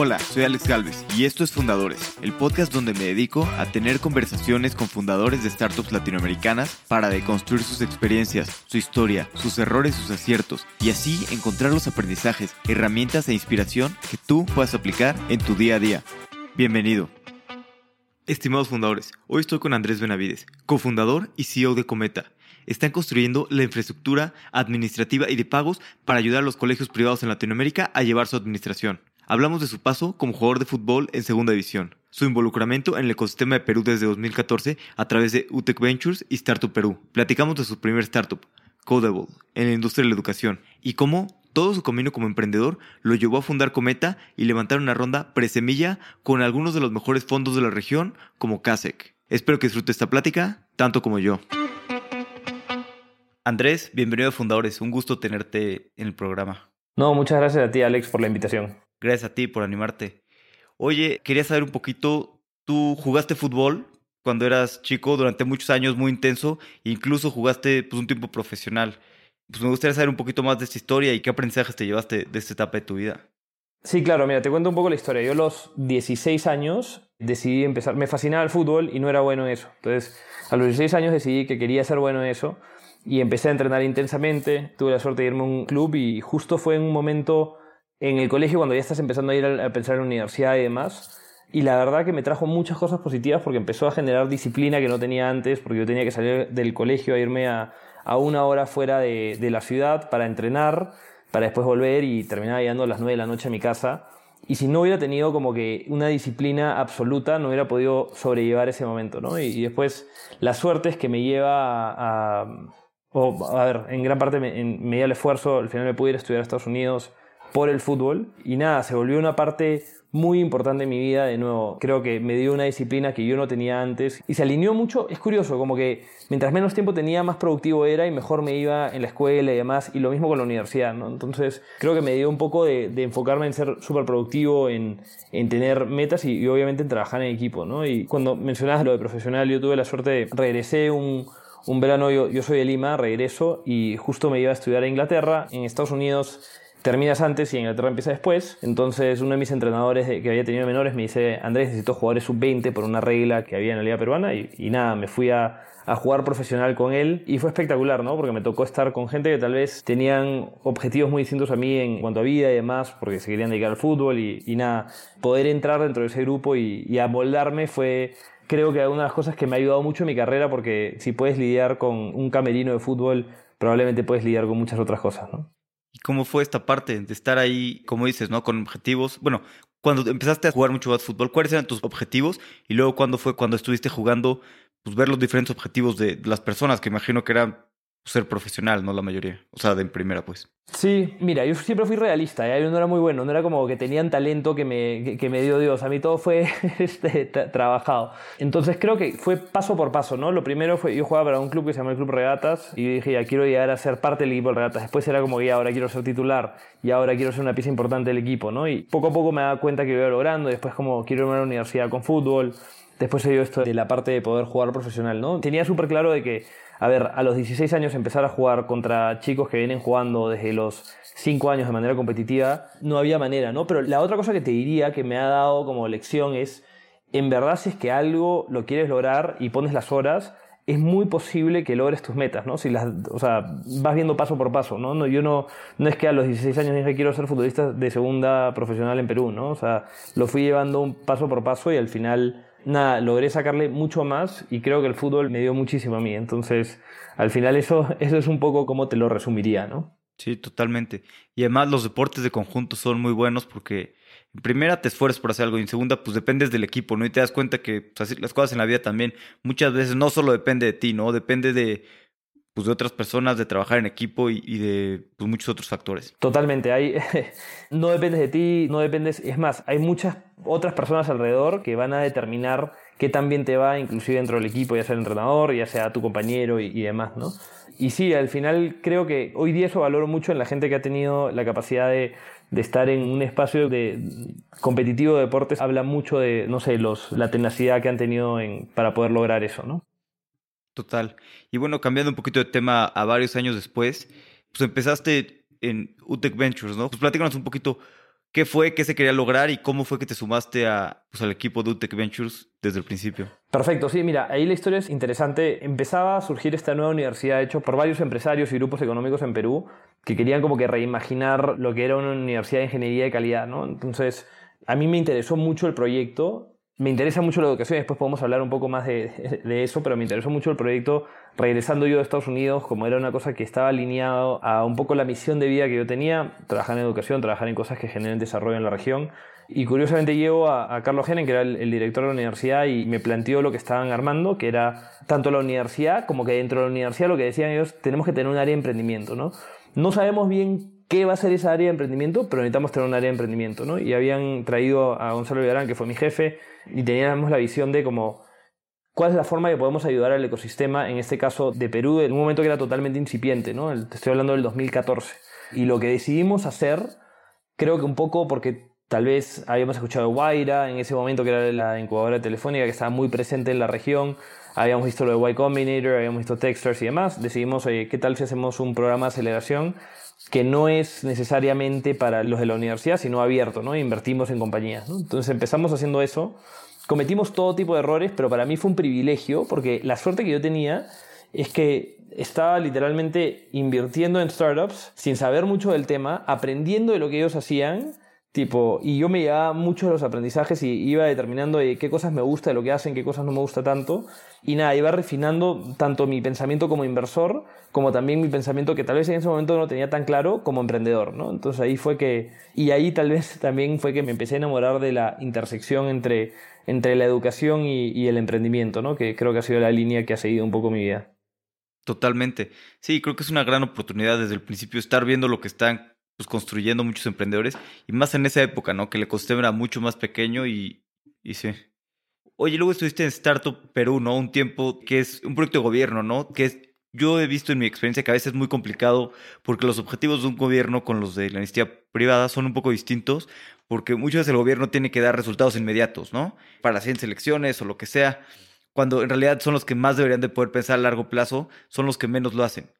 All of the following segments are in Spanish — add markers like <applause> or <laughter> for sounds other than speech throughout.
Hola, soy Alex Galvez y esto es Fundadores, el podcast donde me dedico a tener conversaciones con fundadores de startups latinoamericanas para deconstruir sus experiencias, su historia, sus errores, sus aciertos y así encontrar los aprendizajes, herramientas e inspiración que tú puedas aplicar en tu día a día. Bienvenido. Estimados fundadores, hoy estoy con Andrés Benavides, cofundador y CEO de Cometa. Están construyendo la infraestructura administrativa y de pagos para ayudar a los colegios privados en Latinoamérica a llevar su administración. Hablamos de su paso como jugador de fútbol en Segunda División, su involucramiento en el ecosistema de Perú desde 2014 a través de UTEC Ventures y Startup Perú. Platicamos de su primer startup, Codable, en la industria de la educación, y cómo todo su camino como emprendedor lo llevó a fundar Cometa y levantar una ronda presemilla con algunos de los mejores fondos de la región como CASEC. Espero que disfrute esta plática tanto como yo. Andrés, bienvenido a Fundadores. Un gusto tenerte en el programa. No, muchas gracias a ti, Alex, por la invitación. Gracias a ti por animarte. Oye, quería saber un poquito, tú jugaste fútbol cuando eras chico durante muchos años, muy intenso, e incluso jugaste pues, un tiempo profesional. Pues me gustaría saber un poquito más de esta historia y qué aprendizajes te llevaste de esta etapa de tu vida. Sí, claro, mira, te cuento un poco la historia. Yo a los 16 años decidí empezar, me fascinaba el fútbol y no era bueno en eso. Entonces, a los 16 años decidí que quería ser bueno en eso y empecé a entrenar intensamente. Tuve la suerte de irme a un club y justo fue en un momento en el colegio cuando ya estás empezando a ir a pensar en la universidad y demás. Y la verdad que me trajo muchas cosas positivas porque empezó a generar disciplina que no tenía antes, porque yo tenía que salir del colegio a irme a, a una hora fuera de, de, la ciudad para entrenar, para después volver y terminar llegando a las 9 de la noche a mi casa. Y si no hubiera tenido como que una disciplina absoluta, no hubiera podido sobrellevar ese momento, ¿no? Y, después la suerte es que me lleva a... o, a ver, en gran parte me, en, me dio el esfuerzo, al final me pude ir a estudiar a Estados Unidos, por el fútbol. Y nada, se volvió una parte muy importante en mi vida, de nuevo, creo que me dio una disciplina que yo no tenía antes. Y se alineó mucho, es curioso, como que mientras menos tiempo tenía, más productivo era y mejor me iba en la escuela y demás, y lo mismo con la universidad, ¿no? Entonces creo que me dio un poco de, de enfocarme en ser súper productivo, en, en, tener metas y, y, obviamente en trabajar en equipo, ¿no? Y cuando mencionabas lo de profesional, yo tuve la suerte de, regresé un, un verano, yo, yo soy de Lima, regreso y justo me iba a estudiar a Inglaterra, en Estados Unidos terminas antes y Inglaterra empieza después. Entonces uno de mis entrenadores que había tenido menores me dice, Andrés, necesito jugadores sub-20 por una regla que había en la liga peruana y, nada, me fui a, jugar profesional con él y fue espectacular, ¿no? Porque me tocó estar con gente que tal vez tenían objetivos muy distintos a mí en cuanto a vida y demás, porque se querían dedicar al fútbol y, y nada, poder entrar dentro de ese grupo y, y amoldarme fue creo que una de las cosas que me ha ayudado mucho en mi carrera porque si puedes lidiar con un camerino de fútbol, probablemente puedes lidiar con muchas otras cosas, ¿no? ¿Y cómo fue esta parte de estar ahí, como dices, ¿no? Con objetivos. Bueno, cuando empezaste a jugar mucho fútbol, ¿cuáles eran tus objetivos? Y luego, ¿cuándo fue cuando estuviste jugando? Pues ver los diferentes objetivos de las personas, que imagino que eran ser profesional, no la mayoría. O sea, de primera, pues. Sí, mira, yo siempre fui realista, ¿eh? yo no era muy bueno, no era como que tenían talento que me, que, me dio Dios, a mí todo fue <laughs> este, trabajado. Entonces creo que fue paso por paso, ¿no? Lo primero fue, yo jugaba para un club que se llama el Club Regatas y dije, ya quiero llegar a ser parte del equipo de Regatas. Después era como, ya ahora quiero ser titular y ahora quiero ser una pieza importante del equipo, ¿no? Y poco a poco me daba cuenta que lo iba logrando, después como quiero irme a la universidad con fútbol, después se dio esto de la parte de poder jugar profesional, ¿no? Tenía súper claro de que a ver, a los 16 años empezar a jugar contra chicos que vienen jugando desde los 5 años de manera competitiva, no había manera, ¿no? Pero la otra cosa que te diría que me ha dado como lección es, en verdad si es que algo lo quieres lograr y pones las horas, es muy posible que logres tus metas, ¿no? Si las, o sea, vas viendo paso por paso, ¿no? no yo no, no es que a los 16 años dije quiero ser futbolista de segunda profesional en Perú, ¿no? O sea, lo fui llevando un paso por paso y al final nada, logré sacarle mucho más y creo que el fútbol me dio muchísimo a mí. Entonces, al final eso, <laughs> eso es un poco como te lo resumiría, ¿no? Sí, totalmente. Y además los deportes de conjunto son muy buenos porque en primera te esfuerzas por hacer algo y en segunda pues dependes del equipo, ¿no? Y te das cuenta que pues, las cosas en la vida también muchas veces no solo depende de ti, ¿no? Depende de pues, de otras personas, de trabajar en equipo y, y de pues, muchos otros factores. Totalmente, hay, <laughs> no dependes de ti, no dependes, es más, hay muchas otras personas alrededor que van a determinar qué tan bien te va, inclusive dentro del equipo, ya sea el entrenador, ya sea tu compañero y, y demás, ¿no? Y sí, al final creo que hoy día eso valoro mucho en la gente que ha tenido la capacidad de, de estar en un espacio de competitivo de deportes, habla mucho de, no sé, los, la tenacidad que han tenido en, para poder lograr eso, ¿no? Total. Y bueno, cambiando un poquito de tema a varios años después, pues empezaste en UTEC Ventures, ¿no? Pues platícanos un poquito qué fue, qué se quería lograr y cómo fue que te sumaste a, pues, al equipo de UTEC Ventures desde el principio. Perfecto, sí, mira, ahí la historia es interesante. Empezaba a surgir esta nueva universidad hecho por varios empresarios y grupos económicos en Perú que querían como que reimaginar lo que era una universidad de ingeniería de calidad, ¿no? Entonces, a mí me interesó mucho el proyecto me interesa mucho la educación, después podemos hablar un poco más de, eso, pero me interesó mucho el proyecto regresando yo de Estados Unidos, como era una cosa que estaba alineado a un poco la misión de vida que yo tenía, trabajar en educación, trabajar en cosas que generen desarrollo en la región. Y curiosamente llego a, Carlos Genen, que era el, director de la universidad, y me planteó lo que estaban armando, que era tanto la universidad como que dentro de la universidad lo que decían ellos, tenemos que tener un área de emprendimiento, ¿no? No sabemos bien qué va a ser esa área de emprendimiento, pero necesitamos tener un área de emprendimiento, ¿no? Y habían traído a Gonzalo Villarán, que fue mi jefe, y teníamos la visión de como cuál es la forma que podemos ayudar al ecosistema, en este caso de Perú, en un momento que era totalmente incipiente, ¿no? Te estoy hablando del 2014. Y lo que decidimos hacer, creo que un poco porque tal vez habíamos escuchado Guaira en ese momento, que era la incubadora telefónica que estaba muy presente en la región, habíamos visto lo de Y Combinator, habíamos visto Techstars y demás, decidimos, oye, ¿qué tal si hacemos un programa de aceleración que no es necesariamente para los de la universidad, sino abierto, ¿no? Invertimos en compañías, Entonces empezamos haciendo eso, cometimos todo tipo de errores, pero para mí fue un privilegio, porque la suerte que yo tenía es que estaba literalmente invirtiendo en startups sin saber mucho del tema, aprendiendo de lo que ellos hacían Tipo, y yo me llevaba mucho de los aprendizajes y iba determinando qué cosas me gusta de lo que hacen, qué cosas no me gusta tanto. Y nada, iba refinando tanto mi pensamiento como inversor, como también mi pensamiento que tal vez en ese momento no tenía tan claro como emprendedor, ¿no? Entonces ahí fue que, y ahí tal vez <laughs> también fue que me empecé a enamorar de la intersección entre, entre la educación y, y el emprendimiento, ¿no? Que creo que ha sido la línea que ha seguido un poco mi vida. Totalmente. Sí, creo que es una gran oportunidad desde el principio estar viendo lo que están pues, construyendo muchos emprendedores. Y más en esa época, ¿no? Que el ecosistema era mucho más pequeño y, y sí. Oye, luego estuviste en Startup Perú, ¿no? Un tiempo que es un proyecto de gobierno, ¿no? Que es, yo he visto en mi experiencia que a veces es muy complicado porque los objetivos de un gobierno con los de la iniciativa privada son un poco distintos porque muchas veces el gobierno tiene que dar resultados inmediatos, ¿no? Para las elecciones o lo que sea, cuando en realidad son los que más deberían de poder pensar a largo plazo, son los que menos lo hacen.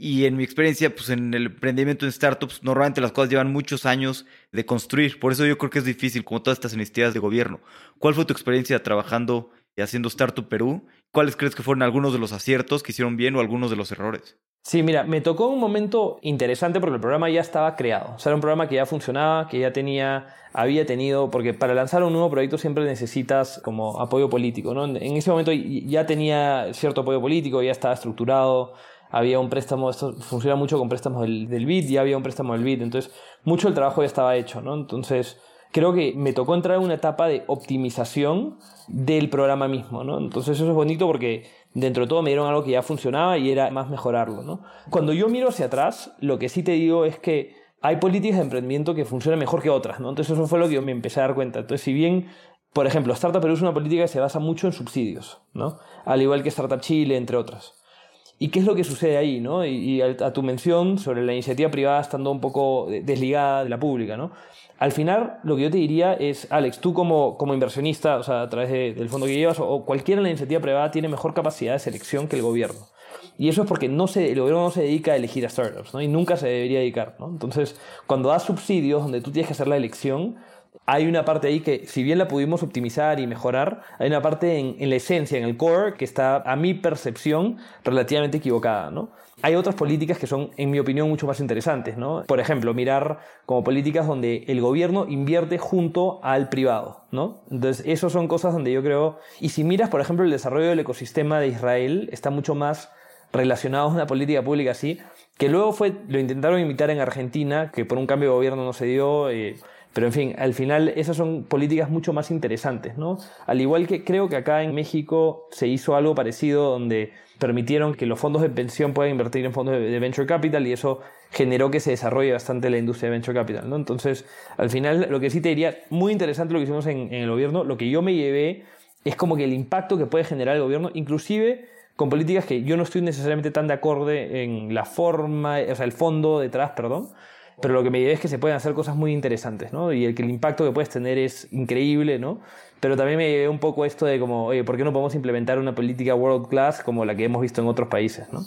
Y en mi experiencia, pues en el emprendimiento en startups, normalmente las cosas llevan muchos años de construir. Por eso yo creo que es difícil, como todas estas iniciativas de gobierno. ¿Cuál fue tu experiencia trabajando y haciendo Startup Perú? ¿Cuáles crees que fueron algunos de los aciertos que hicieron bien o algunos de los errores? Sí, mira, me tocó un momento interesante porque el programa ya estaba creado. O sea, era un programa que ya funcionaba, que ya tenía, había tenido, porque para lanzar un nuevo proyecto siempre necesitas como apoyo político, ¿no? En ese momento ya tenía cierto apoyo político, ya estaba estructurado, había un préstamo, esto funciona mucho con préstamos del, del BID, ya había un préstamo del BID, entonces mucho del trabajo ya estaba hecho, ¿no? Entonces creo que me tocó entrar en una etapa de optimización del programa mismo, ¿no? Entonces eso es bonito porque dentro de todo me dieron algo que ya funcionaba y era más mejorarlo, ¿no? Cuando yo miro hacia atrás, lo que sí te digo es que hay políticas de emprendimiento que funcionan mejor que otras, ¿no? Entonces eso fue lo que yo me empecé a dar cuenta. Entonces si bien por ejemplo, Startup Perú es una política que se basa mucho en subsidios, ¿no? Al igual que Startup Chile, entre otras. ¿Y qué es lo que sucede ahí? ¿no? Y, a, tu mención sobre la iniciativa privada estando un poco desligada de la pública. ¿no? Al final, lo que yo te diría es, Alex, tú como, como inversionista, o sea, a través del fondo que llevas, o, cualquiera en la iniciativa privada tiene mejor capacidad de selección que el gobierno. Y eso es porque no se, el gobierno no se dedica a elegir a startups, ¿no? Y nunca se debería dedicar, ¿no? Entonces, cuando das subsidios donde tú tienes que hacer la elección, hay una parte ahí que, si bien la pudimos optimizar y mejorar, hay una parte en, la esencia, en el core, que está, a mi percepción, relativamente equivocada, ¿no? Hay otras políticas que son, en mi opinión, mucho más interesantes, ¿no? Por ejemplo, mirar como políticas donde el gobierno invierte junto al privado, ¿no? Entonces, esas son cosas donde yo creo... Y si miras, por ejemplo, el desarrollo del ecosistema de Israel, está mucho más relacionado a una política pública así, que luego fue, lo intentaron imitar en Argentina, que por un cambio de gobierno no se dio... Eh, pero en fin, al final esas son políticas mucho más interesantes, ¿no? Al igual que creo que acá en México se hizo algo parecido donde permitieron que los fondos de pensión puedan invertir en fondos de venture capital y eso generó que se desarrolle bastante la industria de venture capital, ¿no? Entonces, al final, lo que sí te diría, muy interesante lo que hicimos en, en el gobierno, lo que yo me llevé es como que el impacto que puede generar el gobierno, inclusive con políticas que yo no estoy necesariamente tan de acorde en la forma, o sea, el fondo detrás, perdón, pero lo que me llevé es que se pueden hacer cosas muy interesantes, ¿no? Y el el impacto que puedes tener es increíble, ¿no? Pero también me llevé un poco esto de como, oye, ¿por qué no podemos implementar una política world class como la que hemos visto en otros países, ¿no?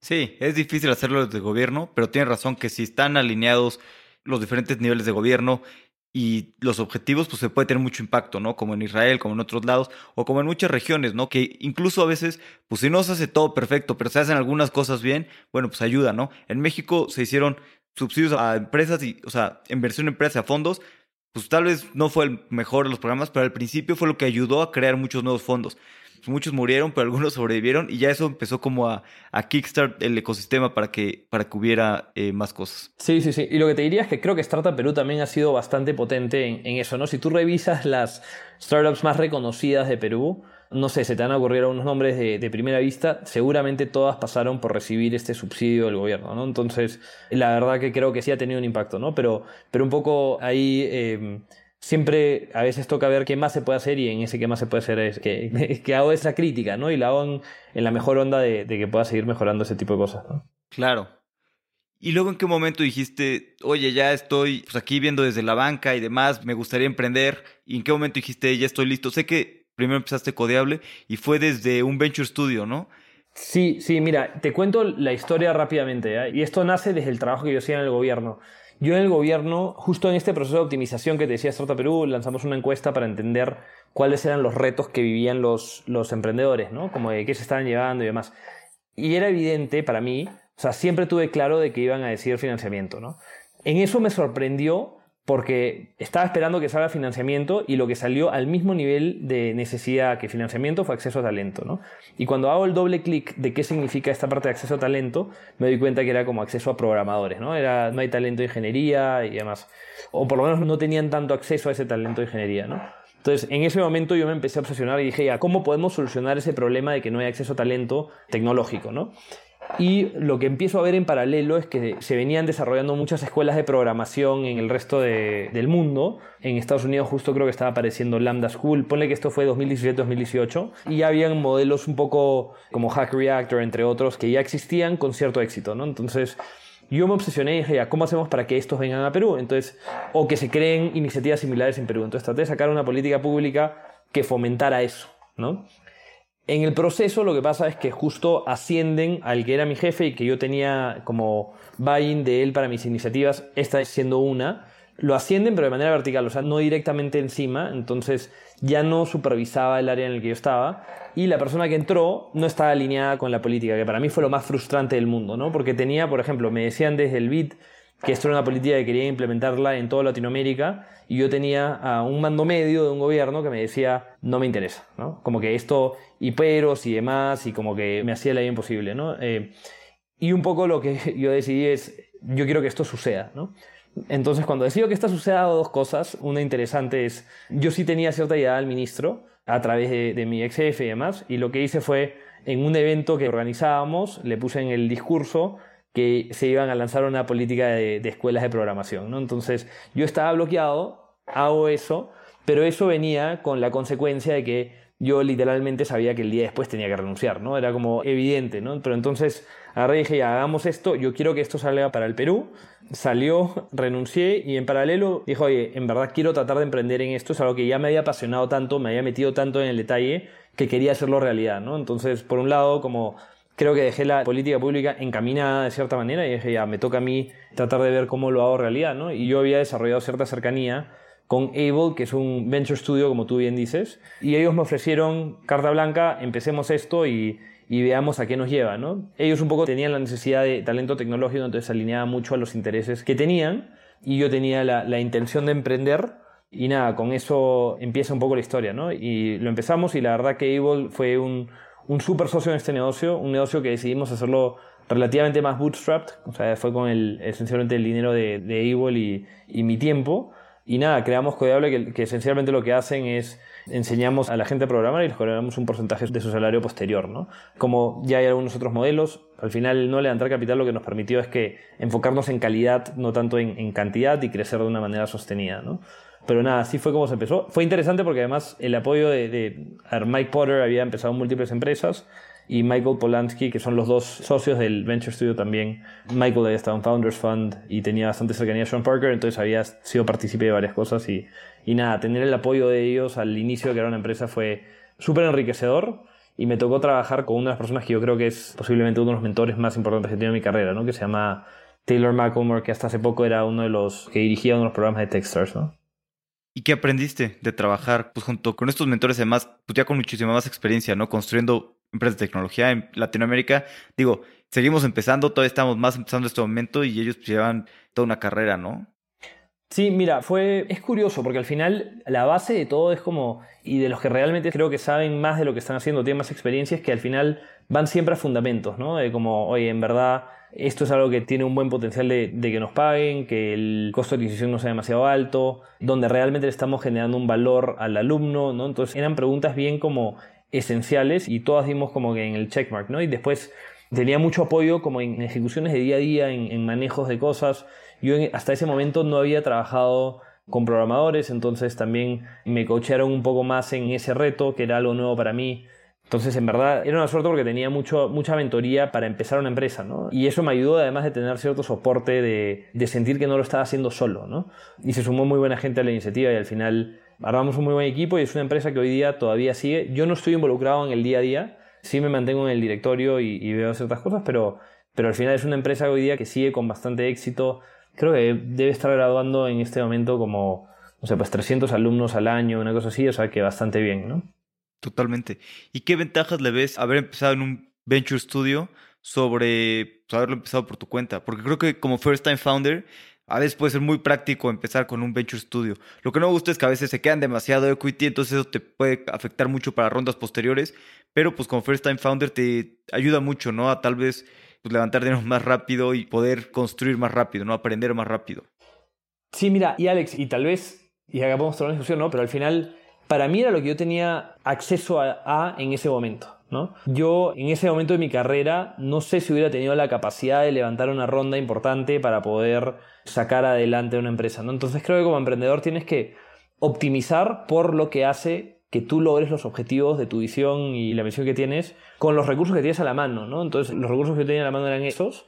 Sí, es difícil hacerlo desde el gobierno, pero tienes razón que si están alineados los diferentes niveles de gobierno y los objetivos, pues se puede tener mucho impacto, ¿no? Como en Israel, como en otros lados, o como en muchas regiones, ¿no? Que incluso a veces, pues si no se hace todo perfecto, pero se hacen algunas cosas bien, bueno, pues ayuda, ¿no? En México se hicieron subsidios a empresas y, o sea, inversión en empresas, a fondos, pues tal vez no fue el mejor de los programas, pero al principio fue lo que ayudó a crear muchos nuevos fondos. Muchos murieron, pero algunos <laughs> sobrevivieron y ya eso empezó como a, a kickstart el ecosistema para que, para que hubiera eh, más cosas. Sí, sí, sí. Y lo que te diría es que creo que Startup Perú también ha sido bastante potente en, en eso, ¿no? Si tú revisas las startups más reconocidas de Perú, no sé, se te han ocurrido unos nombres de, primera vista, seguramente todas pasaron por recibir este subsidio del gobierno, ¿no? Entonces, la verdad que creo que sí ha tenido un impacto, ¿no? Pero, pero un poco ahí em, siempre a veces toca ver qué más se puede hacer y en ese qué más se puede hacer es que, <laughs> que hago esa crítica, ¿no? Y la hago en, la mejor onda de, que pueda seguir mejorando ese tipo de cosas, ¿no? Claro. ¿Y luego en qué momento dijiste, oye, ya estoy pues, aquí viendo desde la banca y demás, me gustaría emprender? ¿Y en qué momento dijiste, ya estoy listo? Sé que primero empezaste Codeable y fue desde un Venture Studio, ¿no? Sí, sí, mira, te cuento la historia rápidamente. Y esto nace desde el trabajo que yo hacía en el gobierno. Yo en el gobierno, justo en este proceso de optimización que te decía Startup Perú, lanzamos una encuesta para entender cuáles eran los retos que vivían los, los emprendedores, ¿no? Como de qué se estaban llevando y demás. Y era evidente para mí, o sea, siempre tuve claro de que iban a decir financiamiento, ¿no? En eso me sorprendió porque estaba esperando que salga financiamiento y lo que salió al mismo nivel de necesidad que financiamiento fue acceso a talento. ¿no? Y cuando hago el doble clic de qué significa esta parte de acceso a talento, me doy cuenta que era como acceso a programadores. ¿no? Era, no hay talento de ingeniería y demás. O por lo menos no tenían tanto acceso a ese talento de ingeniería. ¿no? Entonces, en ese momento yo me empecé a obsesionar y dije, ya, ¿cómo podemos solucionar ese problema de que no hay acceso a talento tecnológico? ¿no? Y lo que empiezo a ver en paralelo es que se venían desarrollando muchas escuelas de programación en el resto del mundo. En Estados Unidos justo creo que estaba apareciendo Lambda School. Ponle que esto fue 2017-2018. Y ya habían modelos un poco como Hack Reactor, entre otros, que ya existían con cierto éxito. ¿no? Entonces yo me obsesioné y dije, ¿cómo hacemos para que estos vengan a Perú? Entonces, o que se creen iniciativas similares en Perú. Entonces traté de sacar una política pública que fomentara eso. ¿no? En el proceso lo que pasa es que justo ascienden al que era mi jefe y que yo tenía como buy-in de él para mis iniciativas, esta siendo una, lo ascienden pero de manera vertical, o sea, no directamente encima, entonces ya no supervisaba el área en el que yo estaba. Y la persona que entró no estaba alineada con la política, que para mí fue lo más frustrante del mundo, ¿no? Porque tenía, por ejemplo, me decían desde el BID que esto era una política que quería implementarla en toda Latinoamérica y yo tenía a un mando medio de un gobierno que me decía no me interesa, ¿no? Como que esto, y peros y demás, y como que me hacía la vida imposible, ¿no? Eh, y un poco lo que <laughs> yo decidí es, yo quiero que esto suceda, ¿no? Entonces, cuando decido que esto suceda, dos cosas. Una interesante es, yo sí tenía cierta idea al ministro a través de, de mi ex jefe y demás, y lo que hice fue, en un evento que organizábamos, le puse en el discurso que se iban a lanzar una política de, escuelas de programación. ¿no? Entonces yo estaba bloqueado, hago eso, pero eso venía con la consecuencia de que yo literalmente sabía que el día después tenía que renunciar, ¿no? Era como evidente, ¿no? Pero entonces agarré y dije, hagamos esto, yo quiero que esto salga para el Perú. Salió, renuncié y en paralelo dijo, oye, en verdad quiero tratar de emprender en esto, es algo que ya me había apasionado tanto, me había metido tanto en el detalle que quería hacerlo realidad, ¿no? Entonces, por un lado, como creo que dejé la política pública encaminada de cierta manera y dije, ya, me toca a mí tratar de ver cómo lo hago realidad, ¿no? Y yo había desarrollado cierta cercanía con Able, que es un venture studio, como tú bien dices, y ellos me ofrecieron carta blanca, empecemos esto y, veamos a qué nos lleva, ¿no? Ellos un poco tenían la necesidad de talento tecnológico, entonces alineaba mucho a los intereses que tenían, y yo tenía la, la intención de emprender, y nada, con eso empieza un poco la historia, ¿no? Y lo empezamos y la verdad que Able fue un, un super socio en este negocio, un negocio que decidimos hacerlo relativamente más bootstrapped, o sea, fue con el, esencialmente el dinero de, de y, y, mi tiempo. Y nada, creamos Codeable que, que, esencialmente lo que hacen es enseñamos a la gente a programar y les cobramos un porcentaje de su salario posterior, ¿no? Como ya hay algunos otros modelos, al final no levantar capital lo que nos permitió es que enfocarnos en calidad, no tanto en, en cantidad y crecer de una manera sostenida, ¿no? Pero nada, así fue como se empezó. Fue interesante porque además el apoyo de, Mike Potter había empezado en múltiples empresas y Michael Polanski, que son los dos socios del Venture Studio también. Michael había estado en Founders Fund y tenía bastante cercanía a Sean Parker, entonces había sido partícipe de varias cosas y, y nada, tener el apoyo de ellos al inicio de era una empresa fue súper enriquecedor y me tocó trabajar con una de las personas que yo creo que es posiblemente uno de los mentores más importantes que he tenido en mi carrera, ¿no? que se llama Taylor McElmore, que hasta hace poco era uno de los que dirigía uno de los programas de Techstars, ¿no? ¿Y qué aprendiste de trabajar pues, junto con estos mentores, además, pues ya con muchísima más experiencia, ¿no? Construyendo empresas de tecnología en Latinoamérica. Digo, seguimos empezando, todavía estamos más empezando este momento y ellos pues, llevan toda una carrera, ¿no? Sí, mira, fue. Es curioso porque al final la base de todo es como. Y de los que realmente creo que saben más de lo que están haciendo, tienen más experiencias, que al final van siempre a fundamentos, ¿no? Como, oye, en verdad, esto es algo que tiene un buen potencial de, que nos paguen, que el costo de adquisición no sea demasiado alto, donde realmente le estamos generando un valor al alumno, ¿no? Entonces eran preguntas bien como esenciales y todas dimos como que en el checkmark, ¿no? Y después tenía mucho apoyo como en ejecuciones de día a día, en manejos de cosas yo hasta ese momento no había trabajado con programadores, entonces también me coacharon un poco más en ese reto, que era algo nuevo para mí. Entonces, en verdad, era una suerte porque tenía mucho, mucha mentoría para empezar una empresa, ¿no? Y eso me ayudó, además de tener cierto soporte, de, sentir que no lo estaba haciendo solo, ¿no? Y se sumó muy buena gente a la iniciativa y al final armamos un muy buen equipo y es una empresa que hoy día todavía sigue. Yo no estoy involucrado en el día a día, sí me mantengo en el directorio y, y veo ciertas cosas, pero, pero al final es una empresa hoy día que sigue con bastante éxito creo que debe estar graduando en este momento como, no sé, pues 300 alumnos al año, una cosa así, o sea que bastante bien, ¿no? Totalmente. ¿Y qué ventajas le ves haber empezado en un Venture Studio sobre pues, haberlo empezado por tu cuenta? Porque creo que como First Time Founder, a veces puede ser muy práctico empezar con un Venture Studio. Lo que no me gusta es que a veces se quedan demasiado equity, entonces eso te puede afectar mucho para rondas posteriores, pero pues como First Time Founder te ayuda mucho, ¿no? A tal vez pues, levantar dinero <laughs> más rápido y poder construir más rápido, ¿no? Aprender más rápido. Sí, mira, y Alex, y tal vez, y acá podemos tener una discusión, ¿no? Pero al final, para mí era lo que yo tenía acceso a, en ese momento. ¿no? Yo en ese momento de mi carrera no sé si hubiera tenido la capacidad de levantar una ronda importante para poder sacar adelante una empresa. ¿no? Entonces creo que como emprendedor tienes que optimizar por lo que hace que tú logres los objetivos de tu visión y la misión que tienes con los recursos que tienes a la mano, ¿no? Entonces, los recursos que yo tenía a la mano eran esos.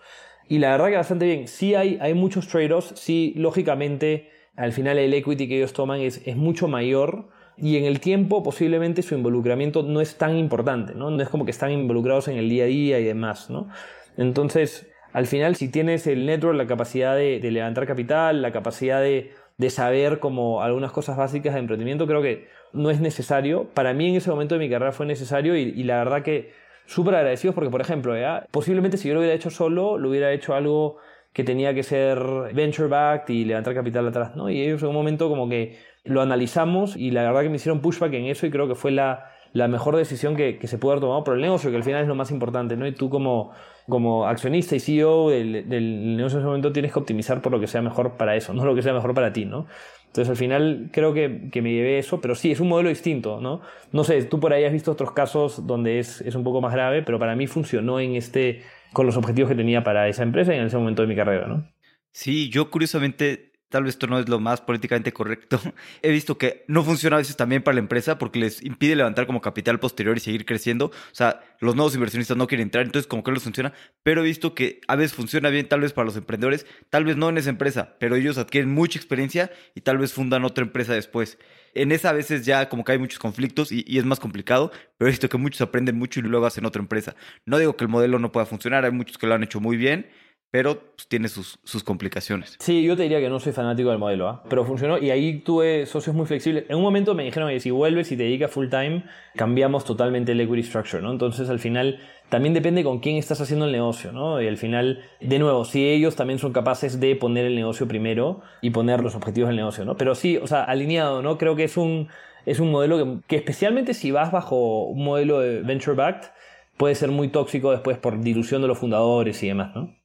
Y la verdad que bastante bien. Sí hay, hay muchos trade-offs, sí, lógicamente, al final el equity que ellos toman es, es mucho mayor y en el tiempo posiblemente su involucramiento no es tan importante, ¿no? No es como que están involucrados en el día a día y demás, ¿no? Entonces, al final, si tienes el network, la capacidad de levantar capital, la capacidad de saber como algunas cosas básicas de emprendimiento, creo que no es necesario. Para mí en ese momento de mi carrera fue necesario y, la verdad que súper agradecidos porque, por ejemplo, posiblemente si yo lo hubiera hecho solo, lo hubiera hecho algo que tenía que ser venture backed y levantar capital atrás, ¿no? Y ellos en un momento como que lo analizamos y la verdad que me hicieron pushback en eso y creo que fue la, la mejor decisión que, se pudo haber tomado por el negocio, que al final es lo más importante, ¿no? Y tú como, como accionista y CEO del, del, negocio en ese momento tienes que optimizar por lo que sea mejor para eso, no lo que sea mejor para ti, ¿no? Entonces al final creo que, que me llevé eso, pero sí, es un modelo distinto, ¿no? No sé, tú por ahí has visto otros casos donde es, es un poco más grave, pero para mí funcionó en este, con los objetivos que tenía para esa empresa y en ese momento de mi carrera, ¿no? Sí, yo curiosamente tal vez esto no es lo más políticamente correcto. <laughs> He visto que no funciona a veces también para la empresa porque les impide levantar como capital posterior y seguir creciendo. O sea, los nuevos inversionistas no quieren entrar, entonces como que no les funciona. Pero he visto que a veces funciona bien tal vez para los emprendedores, tal vez no en esa empresa, pero ellos adquieren mucha experiencia y tal vez fundan otra empresa después. En esa a veces ya como que hay muchos conflictos y, y es más complicado, pero he visto que muchos aprenden mucho y luego hacen otra empresa. No digo que el modelo no pueda funcionar, hay muchos que lo han hecho muy bien pero pues, tiene sus, sus, complicaciones. Sí, yo te diría que no soy fanático del modelo, ¿ah? pero funcionó y ahí tuve socios muy flexibles. En un momento me dijeron que si vuelves y te dedicas full time, cambiamos totalmente el equity structure, ¿no? Entonces al final también depende con quién estás haciendo el negocio, ¿no? Y al final, de nuevo, si ellos también son capaces de poner el negocio primero y poner los objetivos del negocio, ¿no? Pero sí, o sea, alineado, ¿no? Creo que es un, es un modelo que, que especialmente si vas bajo un modelo de venture backed, puede ser muy tóxico después por dilución de los fundadores y demás, ¿no?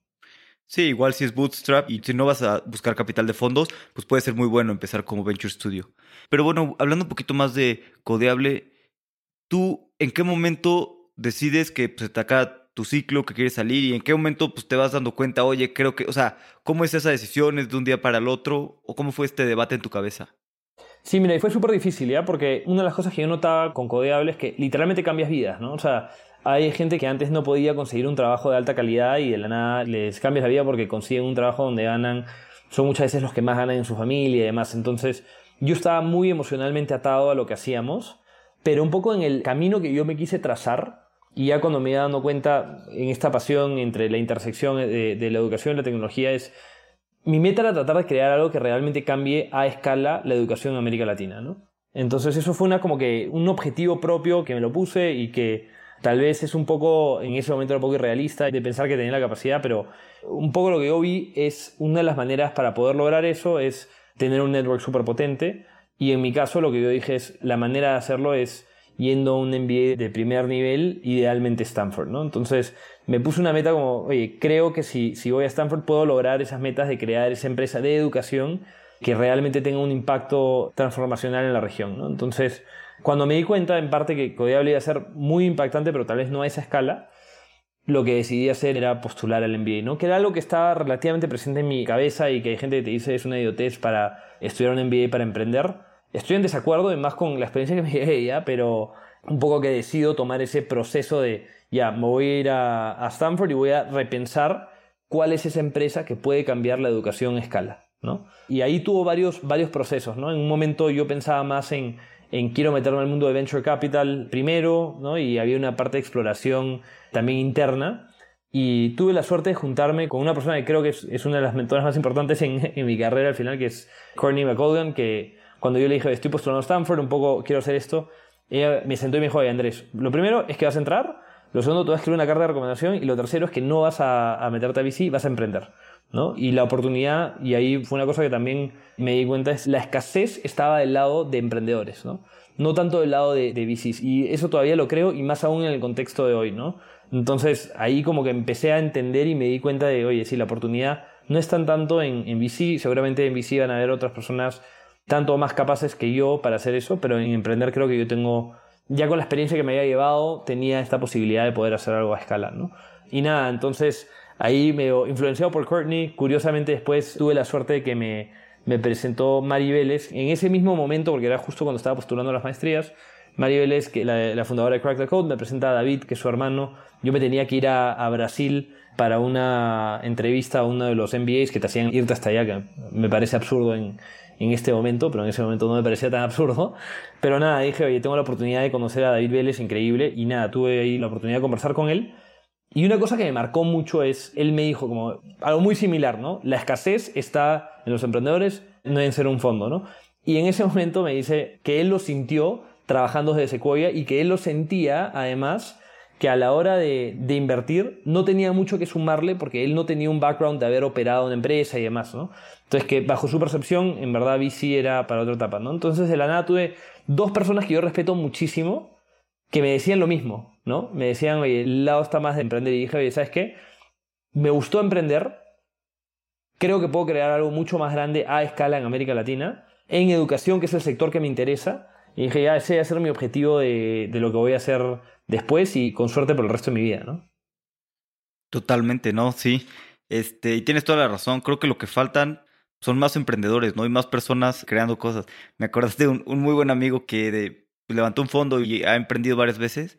Sí, igual si es Bootstrap y si no vas a buscar capital de fondos, pues puede ser muy bueno empezar como Venture Studio. Pero bueno, hablando un poquito más de Codeable, ¿tú en qué momento decides que pues, se te acaba tu ciclo, que quieres salir y en qué momento pues, te vas dando cuenta, oye, creo que, o sea, ¿cómo es esa decisión? ¿Es de un día para el otro? ¿O cómo fue este debate en tu cabeza? Sí, mira, y fue súper difícil, ¿ya? Porque una de las cosas que yo notaba con Codeable es que literalmente cambias vidas, ¿no? O sea, hay gente que antes no podía conseguir un trabajo de alta calidad y de la nada les cambias la vida porque consiguen un trabajo donde ganan, son muchas veces los que más ganan en su familia y demás. Entonces yo estaba muy emocionalmente atado a lo que hacíamos, pero un poco en el camino que yo me quise trazar, Y ya cuando me he dado cuenta en esta pasión entre la intersección de, de la educación y la tecnología es mi meta era tratar de crear algo que realmente cambie a escala la educación en América Latina, ¿no? Entonces eso fue una, como que un objetivo propio que me lo puse y que tal vez es un poco, en ese momento un poco irrealista de pensar que tenía la capacidad, pero un poco lo que yo vi es una de las maneras para poder lograr eso es tener un network súper potente y en mi caso lo que yo dije es la manera de hacerlo es yendo a un MBA de primer nivel, idealmente Stanford, ¿no? Entonces me puse una meta como, oye, creo que si, si voy a Stanford puedo lograr esas metas de crear esa empresa de educación que realmente tenga un impacto transformacional en la región, ¿no? Entonces, cuando me di cuenta en parte que Codiable iba a ser muy impactante, pero tal vez no a esa escala, lo que decidí hacer era postular al MBA, ¿no? Que era algo que estaba relativamente presente en mi cabeza y que hay gente que te dice es una idiotez para estudiar un MBA para emprender. Estoy en desacuerdo, más con la experiencia que me <laughs> llevé ya, pero un poco que decido tomar ese proceso de, ya, me voy a ir a, Stanford y voy a repensar cuál es esa empresa que puede cambiar la educación a escala, ¿no? Y ahí tuvo varios, varios procesos, ¿no? En un momento yo pensaba más en, en quiero meterme al mundo de Venture Capital primero, ¿no? Y había una parte de exploración también interna. Y tuve la suerte de juntarme con una persona que creo que es, una de las mentoras más importantes <laughs> en, mi carrera al final, que es Courtney McColgan, que cuando yo le dije, estoy postulando a Stanford, un poco quiero hacer esto, ella me sentó y me dijo, oye Andrés, lo primero es que vas a entrar, lo segundo, te vas a escribir una carta de recomendación y lo tercero es que no vas a, meterte a VC, vas a emprender. ¿No? Y la oportunidad, y ahí fue una cosa que también me di cuenta, es la escasez estaba del lado de emprendedores, ¿no? No tanto del lado de, de VCs. Y eso todavía lo creo, y más aún en el contexto de hoy, ¿no? Entonces ahí como que empecé a entender y me di cuenta de, oye, sí, la oportunidad no es tan tanto en, en VC, seguramente en VC van a haber otras personas tanto más capaces que yo para hacer eso, pero en emprender creo que yo tengo, ya con la experiencia que me había llevado, tenía esta posibilidad de poder hacer algo a escala, ¿no? Y nada, entonces ahí me influenciado por Courtney, curiosamente después tuve la suerte de que me, me presentó Mari Vélez en ese mismo momento, porque era justo cuando estaba postulando las maestrías, Mari Vélez, que la, la, fundadora de Crack the Code, me presenta a David, que es su hermano. Yo me tenía que ir a, a, Brasil para una entrevista a uno de los MBAs que te hacían irte hasta allá, que me parece absurdo en, en este momento, pero en ese momento no me parecía tan absurdo. Pero nada, dije, oye, tengo la oportunidad de conocer a David Vélez, increíble, y nada, tuve ahí la oportunidad de conversar con él. Y una cosa que me marcó mucho es, él me dijo como algo muy similar, ¿no? La escasez está en los emprendedores, no en ser un fondo, ¿no? Y en ese <laughs> momento me dice que él lo sintió trabajando desde Sequoia y que él lo sentía, además, que a la hora de, de, invertir no tenía mucho que sumarle porque él no tenía un background de haber operado en empresa y demás, ¿no? Entonces que bajo su percepción, en verdad VC era para otra etapa, ¿no? Entonces de la nada tuve dos personas que yo respeto muchísimo que me decían lo mismo, ¿no? Me decían, oye, el lado está más de emprender y dije, oye, ¿sabes qué? Me gustó emprender, creo que puedo crear algo mucho más grande a escala en América Latina, en educación, que es el sector que me interesa, y dije, ya, ese va a ser mi objetivo de, lo que voy a hacer después y con suerte por el resto de mi vida, ¿no? Totalmente, ¿no? Sí. Este, y tienes toda la razón. Creo que lo que faltan son más emprendedores, ¿no? Y más personas creando cosas. Me acordaste de un, muy buen amigo que de, levantó un fondo y ha emprendido varias veces.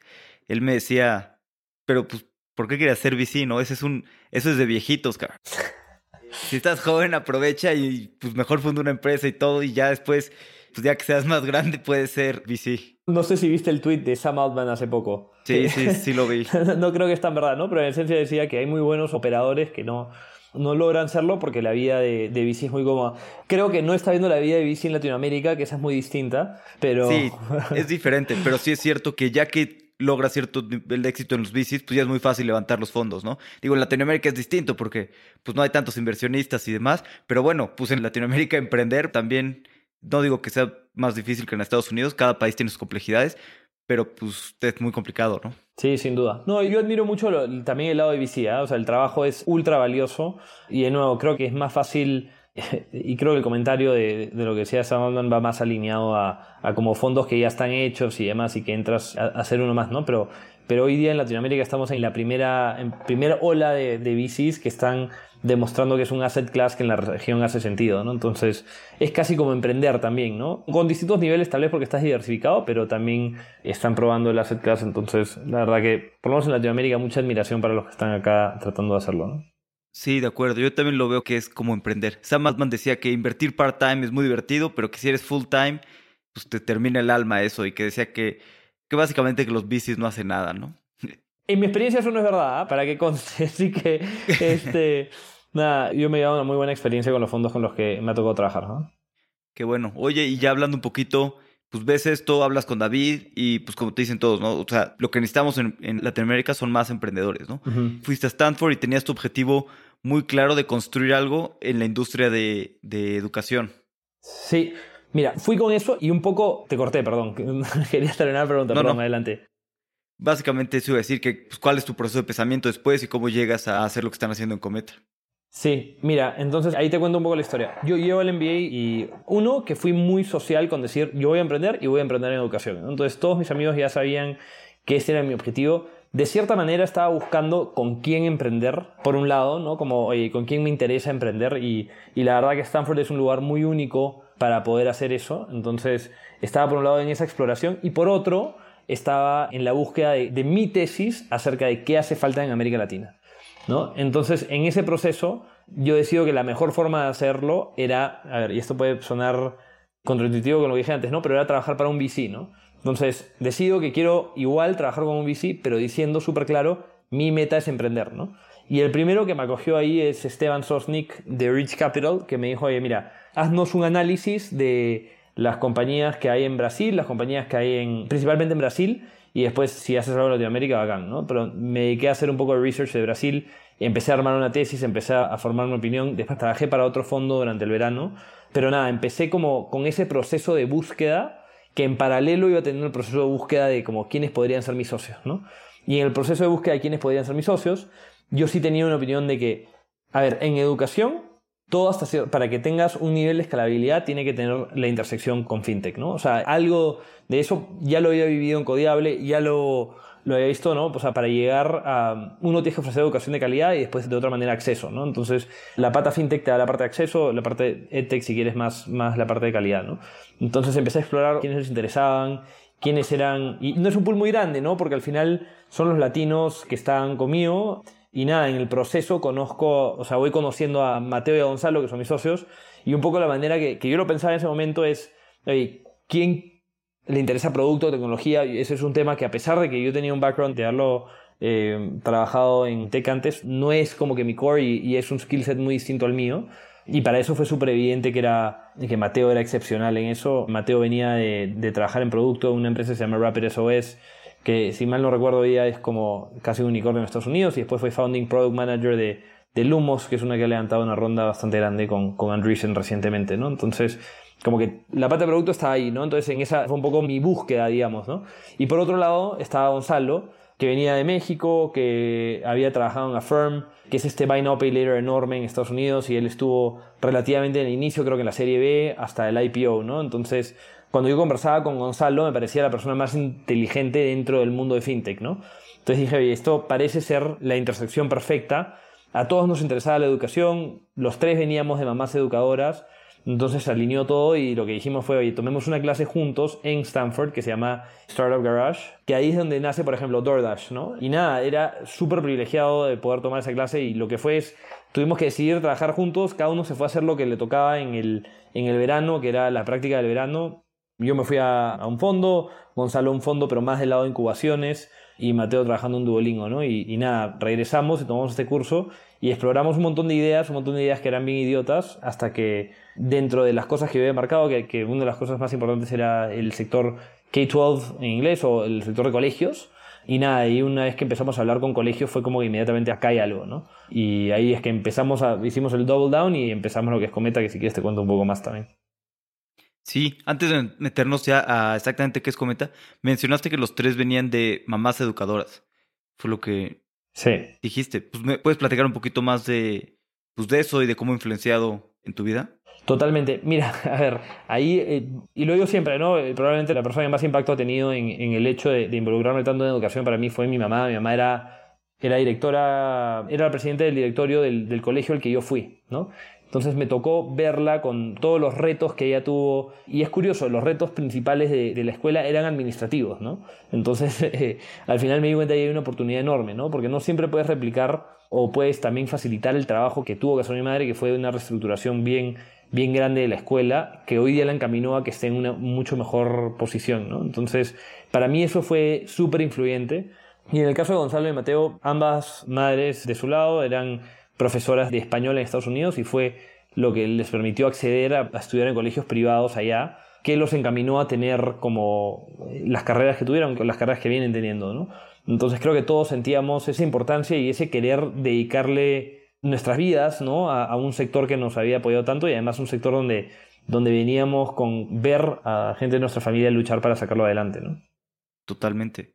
Él me decía, pero pues, ¿por qué quería ser VC, no? Ese es un, eso es de viejitos, cara. <laughs> si estás joven, aprovecha y pues mejor funda una empresa y todo, y ya después, pues ya que seas más <laughs> grande, puedes ser VC. No sé si viste el tweet de Sam Altman hace poco. Sí, sí, sí lo vi. <laughs> no creo que es tan verdad, ¿no? Pero en esencia decía que hay muy buenos operadores que no, no logran serlo porque la vida de, de VC es muy cómoda. Creo que no está viendo la vida de VC en Latinoamérica, que esa es muy distinta, pero... Sí, <laughs> es diferente, pero sí es cierto que ya que logra cierto nivel de éxito en los VCs, pues ya es muy fácil levantar los fondos, ¿no? Digo, en Latinoamérica es distinto porque pues no hay tantos inversionistas y demás, pero bueno, pues en Latinoamérica <laughs> emprender también no digo que sea más difícil que en Estados Unidos, cada país tiene sus complejidades, pero pues es muy complicado, ¿no? Sí, sin duda. No, yo admiro mucho también el lado de VC, ¿eh? o sea, el trabajo es ultra valioso y de nuevo creo que es más fácil <laughs> y creo que el comentario de, lo que decía Sam va más alineado a, como fondos que ya están hechos y demás y que entras a, hacer uno más, ¿no? Pero, pero hoy día en Latinoamérica estamos en la primera, en primera ola de, de VCs que están demostrando que es un asset class que en la región hace sentido, ¿no? Entonces, es casi como emprender también, ¿no? Con distintos niveles, tal vez porque estás diversificado, pero también están probando el asset class, entonces, la verdad que, por lo menos en Latinoamérica, mucha admiración para los que están acá tratando de hacerlo, ¿no? Sí, de acuerdo. Yo también lo veo que es como emprender. Sam Altman decía que invertir part-time es muy divertido, pero que si eres full-time, pues te termina el alma eso. Y que decía que, que básicamente que los bicis no hacen nada, ¿no? En mi experiencia eso no es verdad, ¿ah? para que conste. <laughs> Así que, este, nada, yo me he dado una muy buena experiencia con los fondos con los que me ha tocado trabajar. ¿no? Qué bueno. Oye, y ya hablando un poquito, pues ves esto, hablas con David y pues como te dicen todos, ¿no? O sea, lo que necesitamos en, Latinoamérica son más emprendedores, ¿no? Fuiste a Stanford y tenías tu objetivo muy claro de construir algo en la industria de, de educación. Sí, mira, fui con eso y un poco, te corté, perdón, <laughs> quería terminar la pregunta, perdón, adelante. Básicamente eso iba a decir que pues, cuál es tu proceso de pensamiento después y cómo llegas a hacer lo que están haciendo en Cometa. Sí, mira, entonces ahí te cuento un poco la historia. Yo llevo el MBA y uno, que fui muy social con decir, yo voy a emprender y voy a emprender en educación. Entonces todos mis amigos ya sabían que ese era mi objetivo. De cierta manera estaba buscando con quién emprender, por un lado, ¿no? Como, oye, con quién me interesa emprender y, y la verdad que Stanford es un lugar muy único para poder hacer eso. Entonces estaba por un lado en esa exploración y por otro estaba en la búsqueda de, mi tesis acerca de qué hace falta en América Latina. Entonces, en ese proceso, yo decido que la mejor forma de hacerlo era, y esto puede sonar contraintuitivo con lo que dije antes, ¿no? Pero era trabajar para un VC, ¿no? Entonces, decido que quiero igual trabajar con un VC, pero diciendo súper claro, mi meta es emprender, ¿no? Y el primero que me acogió ahí es Esteban Sosnik de Rich Capital, que me dijo, oye, mira, haznos un análisis de las compañías que hay en Brasil, las compañías que hay en, principalmente en Brasil, y después si haces algo en Latinoamérica, bacán, ¿no? Pero me dediqué a hacer un poco de research de Brasil, empecé a armar una tesis, empecé a formar una opinión, después trabajé para otro fondo durante el verano, pero nada, empecé como con ese proceso de búsqueda que en paralelo iba teniendo el proceso de búsqueda de como quiénes podrían ser mis socios, ¿no? Y en el proceso de búsqueda de quiénes podrían ser mis socios, yo sí tenía una opinión de que, a ver, en educación todo hasta para que tengas un nivel de escalabilidad tiene que tener la intersección con fintech, ¿no? O sea, algo de eso ya lo había vivido en Codiable, ya lo, lo había visto, ¿no? O sea, para llegar a... Uno tiene que ofrecer educación de calidad y después de otra manera acceso, ¿no? Entonces, la pata fintech te da la parte de acceso, la parte edtech si quieres más, más la parte de calidad, ¿no? Entonces empecé a explorar quiénes les interesaban, quiénes eran... Y no es un pool muy grande, ¿no? Porque al final son los latinos que están conmigo y nada, en el proceso conozco, o sea, voy conociendo a Mateo y a Gonzalo, que son mis socios, y un poco la manera que, yo lo pensaba en ese momento es, ¿quién le interesa producto, tecnología? Y ese es un tema que a pesar de que yo tenía un background de haberlo eh, trabajado en tech antes, no es como que mi core y, es un skill set muy distinto al mío. Y para eso fue súper evidente que, era, que Mateo era excepcional en eso. Mateo venía de, de trabajar en producto en una empresa que se llama Rapid SOS, que si mal no recuerdo ya es como casi un unicornio en Estados Unidos y después fue Founding Product Manager de, de Lumos, que es una que ha levantado una ronda bastante grande con, con Andreessen recientemente, ¿no? Entonces, como que la parte de producto está ahí, ¿no? Entonces, en esa fue un poco mi búsqueda, digamos, ¿no? Y por otro lado estaba Gonzalo, que venía de México, que había trabajado en Affirm, que es este buy now pay later enorme en Estados Unidos y él estuvo relativamente en el inicio, creo que en la serie B, hasta el IPO, ¿no? Entonces, cuando yo conversaba con Gonzalo, me parecía la persona más inteligente dentro del mundo de fintech, ¿no? Entonces dije, oye, esto parece ser la intersección perfecta. A todos nos interesaba la educación, los tres veníamos de mamás educadoras, entonces se alineó todo y lo que dijimos fue, oye, tomemos una clase juntos en Stanford que se llama Startup Garage, que ahí es donde nace, por ejemplo, DoorDash, ¿no? Y nada, era súper privilegiado de poder tomar esa clase y lo que fue es, tuvimos que decidir trabajar juntos, cada uno se fue a hacer lo que le tocaba en el, en el verano, que era la práctica del verano, yo me fui a, un fondo, Gonzalo un fondo, pero más del lado de incubaciones, y Mateo trabajando en Duolingo, ¿no? Y, nada, regresamos y tomamos este curso y exploramos un montón de ideas, un montón de ideas que eran bien idiotas, hasta que dentro de las cosas que yo había marcado, que, que una de las cosas más importantes era el sector K-12 en inglés o el sector de colegios, y nada, y una vez que empezamos a hablar con colegios fue como que inmediatamente acá hay algo, ¿no? Y ahí es que empezamos a, hicimos el double down y empezamos lo que es Cometa, que si quieres te cuento un poco más también. Sí, antes de meternos ya a exactamente qué es Cometa, mencionaste que los tres venían de mamás educadoras. Fue lo que dijiste. Pues me puedes platicar un poquito más de, pues de eso y de cómo ha influenciado en tu vida. Totalmente. Mira, <laughs> a ver, ahí, eh, y lo digo siempre, ¿no? Eh, probablemente la persona que más impacto ha tenido en, el hecho de, involucrarme tanto en educación para mí fue mi mamá. Mi mamá era, era directora, era la presidenta del directorio del, del colegio al que yo fui, ¿no? Entonces me tocó verla con todos los retos que ella tuvo. Y es curioso, los retos principales de, la escuela eran administrativos, ¿no? Entonces <laughs> eh, al final me di cuenta que hay una oportunidad enorme, ¿no? Porque no siempre puedes replicar o puedes también facilitar el trabajo que tuvo que hacer mi madre, que fue una reestructuración bien, bien grande de la escuela, que hoy día la encaminó a que esté en una mucho mejor posición, ¿no? Entonces, para mí eso fue súper influyente Y en el caso de Gonzalo y Mateo, ambas madres de su lado eran profesoras de español en Estados Unidos y fue lo que les permitió acceder a, estudiar en colegios privados allá, que los encaminó a tener como las carreras que tuvieron, las carreras que vienen teniendo. ¿no? Entonces creo que todos sentíamos esa importancia y ese querer dedicarle nuestras vidas ¿no? a, un sector que nos había apoyado tanto y además un sector donde, donde veníamos con ver a gente de nuestra familia luchar para sacarlo adelante. ¿no? Totalmente.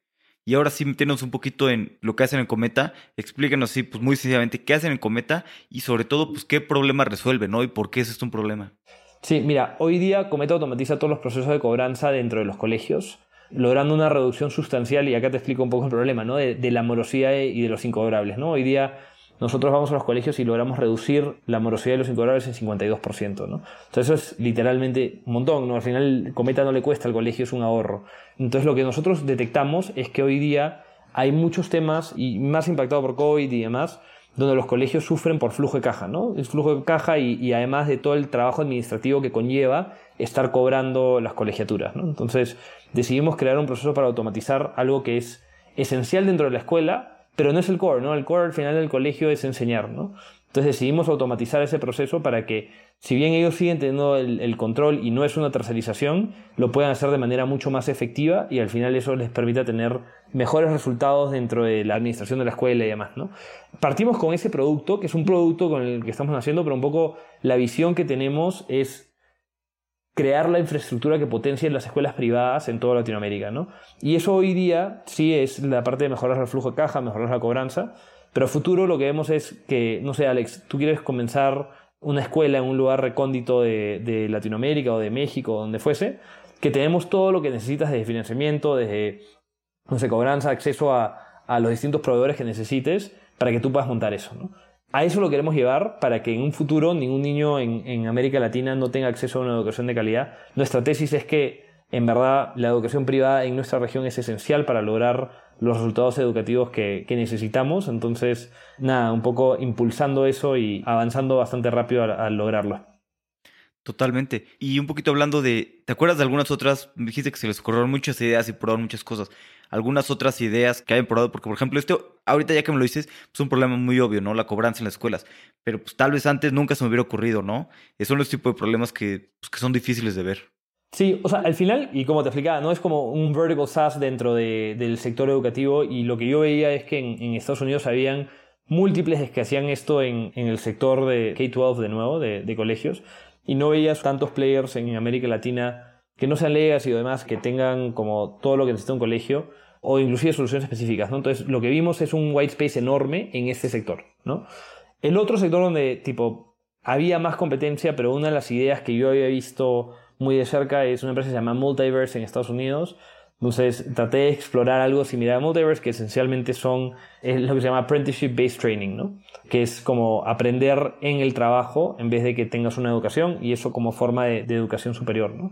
Y ahora sí, meternos un poquito en lo que hacen en Cometa. Explíquenos así, pues muy sencillamente, qué hacen en Cometa y sobre todo, pues qué problema resuelven, ¿no? Y por qué es esto un problema. Sí, mira, hoy día Cometa automatiza todos los procesos de cobranza dentro de los colegios, logrando una reducción sustancial, y acá te explico un poco el problema, ¿no? De, de la morosidad y de los incobrables, ¿no? Hoy día nosotros vamos a los colegios y logramos reducir la morosidad de los incobrables en 52%. ¿no? Entonces eso es literalmente un montón. ¿no? Al final, Cometa no le cuesta al colegio, es un ahorro. Entonces lo que nosotros detectamos es que hoy día hay muchos temas, y más impactado por COVID y demás, donde los colegios sufren por flujo de caja, ¿no? Es flujo de caja y, además de todo el trabajo administrativo que conlleva estar cobrando las colegiaturas, ¿no? Entonces decidimos crear un proceso para automatizar algo que es esencial dentro de la escuela, pero no es el core, ¿no? El core al final del colegio es enseñar, ¿no? Entonces decidimos automatizar ese proceso para que, si bien ellos siguen teniendo el, control y no es una tercerización, lo puedan hacer de manera mucho más efectiva y al final eso les permita tener mejores resultados dentro de la administración de la escuela y demás, ¿no? Partimos con ese producto, que es un producto con el que estamos haciendo, pero un poco la visión que tenemos es crear la infraestructura que potencie las escuelas privadas en toda Latinoamérica. ¿no? Y eso hoy día sí es la parte de mejorar el flujo de caja, mejorar la cobranza, pero a futuro lo que vemos es que, no sé, Alex, tú quieres comenzar una escuela en un lugar recóndito de, Latinoamérica o de México, donde fuese, que tenemos todo lo que necesitas de financiamiento, desde, no sé, cobranza, acceso a, a los distintos proveedores que necesites para que tú puedas montar eso. ¿no? A eso lo queremos llevar para que en un futuro ningún niño en, América Latina no tenga acceso a una educación de calidad. Nuestra tesis es que en verdad la educación privada en nuestra región es esencial para lograr los resultados educativos que, necesitamos. Entonces, nada, un poco impulsando eso y avanzando bastante rápido al lograrlo. Totalmente. Y un poquito hablando de, ¿te acuerdas de algunas otras? Me dijiste que se les ocurrieron muchas ideas y probaron muchas cosas algunas otras ideas que hayan probado, porque por ejemplo, esto, ahorita ya que me lo dices, es un problema muy obvio, ¿no? La cobranza en las escuelas, pero pues tal vez antes nunca se me hubiera ocurrido, ¿no? Esos son los tipos de problemas que, pues, que son difíciles de ver. Sí, o sea, al final, y como te explicaba, no es como un vertical SaaS dentro de, del sector educativo y lo que yo veía es que en, Estados Unidos habían múltiples que hacían esto en, en el sector de K-12 de nuevo, de, de, colegios, y no veías tantos players en América Latina que no sean legacy y demás, que tengan como todo lo que necesita un colegio o inclusive soluciones específicas. ¿no? Entonces, lo que vimos es un white space enorme en este sector. ¿no? El otro sector donde tipo, había más competencia, pero una de las ideas que yo había visto muy de cerca es una empresa que se llama Multiverse en Estados Unidos. Entonces traté de explorar algo similar a Multiverse, que esencialmente son es lo que se llama Apprenticeship Based Training, ¿no? que es como aprender en el trabajo en vez de que tengas una educación y eso como forma de, de educación superior. ¿no?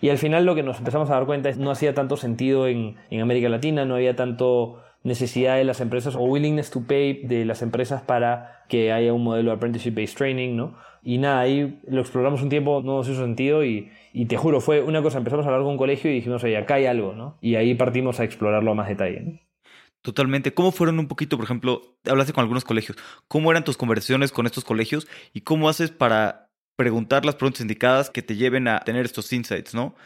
Y al final lo que nos empezamos a dar cuenta es que no hacía tanto sentido en, en América Latina, no había tanto necesidad de las empresas o willingness to pay de las empresas para que haya un modelo de apprenticeship-based training, ¿no? Y nada, ahí lo exploramos un tiempo, no nos hizo sentido y, y, te juro, fue una cosa, empezamos a hablar con un colegio y dijimos, oye, acá hay algo, ¿no? Y ahí partimos a explorarlo a más detalle, ¿no? Totalmente. ¿Cómo fueron un poquito, por ejemplo, hablaste con algunos colegios, cómo eran tus conversaciones con estos colegios y cómo haces para preguntar las preguntas indicadas que te lleven a tener estos insights, ¿no?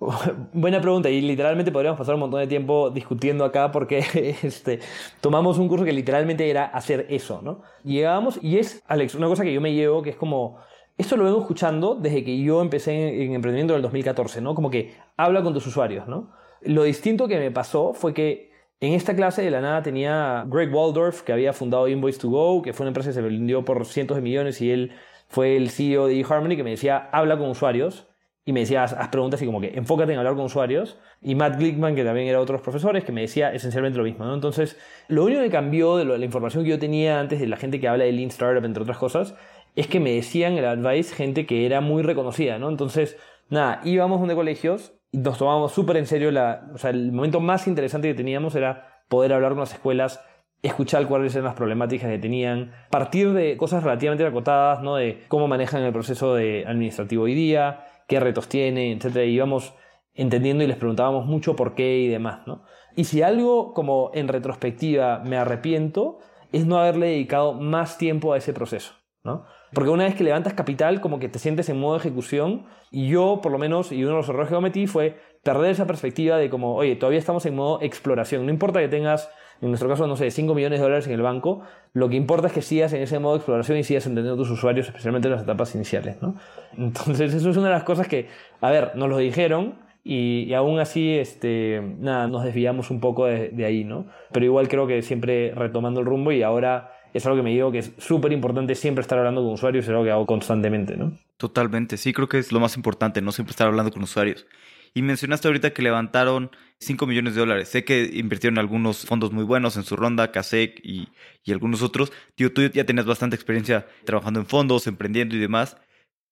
<laughs> Buena pregunta y literalmente podríamos pasar un montón de tiempo discutiendo acá porque <laughs> este, tomamos un curso que literalmente era hacer eso, ¿no? Llegábamos y es, Alex, una cosa que yo me llevo que es como, esto lo vengo escuchando desde que yo empecé en, en emprendimiento en el 2014, ¿no? Como que habla con tus usuarios, ¿no? Lo distinto que me pasó fue que en esta clase de la nada tenía Greg Waldorf, que había fundado Invoice2Go, que fue una empresa que se vendió por cientos de millones y él fue el CEO de eHarmony que me decía, habla con usuarios. Y me decía, haz, preguntas y como que enfócate en hablar con usuarios. Y Matt Glickman, que también era otros profesores, que me decía esencialmente lo mismo. Entonces, lo único que cambió de la información que yo tenía antes de la gente que habla de Lean Startup, entre otras cosas, es que me decían el advice gente que era muy reconocida. ¿no? Entonces, nada, íbamos de colegios y nos tomábamos súper en serio. La, o sea, el momento más interesante que teníamos era poder hablar con las escuelas escuchar cuáles eran las problemáticas que tenían, partir de cosas relativamente acotadas, ¿no? de cómo manejan el proceso de administrativo hoy día, qué retos tiene, etc. Y íbamos entendiendo y les preguntábamos mucho por qué y demás, ¿no? Y si algo como en retrospectiva me arrepiento, es no haberle dedicado más tiempo a ese proceso, ¿no? Porque una vez que levantas capital, como que te sientes en modo ejecución, y yo, por lo menos, y uno de los errores que cometí fue perder esa perspectiva de como, oye, todavía estamos en modo exploración. No importa que tengas, en nuestro caso, no sé, 5 millones de dólares en el banco, lo que importa es que sigas en ese modo exploración y sigas entendiendo a tus usuarios, especialmente en las etapas iniciales, ¿no? Entonces, eso es una de las cosas que, a ver, nos lo dijeron, y, aún así, este, nada, nos desviamos un poco de, de, ahí, ¿no? Pero igual creo que siempre retomando el rumbo y ahora es algo que me digo que es súper importante siempre estar hablando con usuarios, es algo que hago constantemente, ¿no? Totalmente, sí, creo que es lo más importante, no siempre estar hablando con usuarios. Y mencionaste ahorita que levantaron 5 millones de dólares. Sé que invirtieron algunos fondos muy buenos en su ronda, Kasek y, y algunos otros. Tío, tú ya tenías bastante experiencia trabajando en fondos, emprendiendo y demás.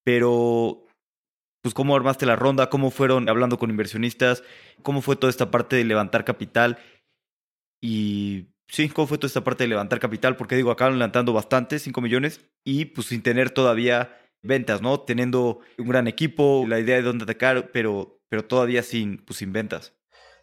Pero pues cómo armaste la ronda, cómo fueron hablando con inversionistas, cómo fue toda esta parte de levantar capital y sí, cómo fue toda esta parte de levantar capital, porque digo, acaban levantando bastante, 5 millones, y pues sin tener todavía ventas, ¿no? Teniendo un gran equipo, la idea de dónde atacar, pero, pero todavía sin, pues, sin ventas.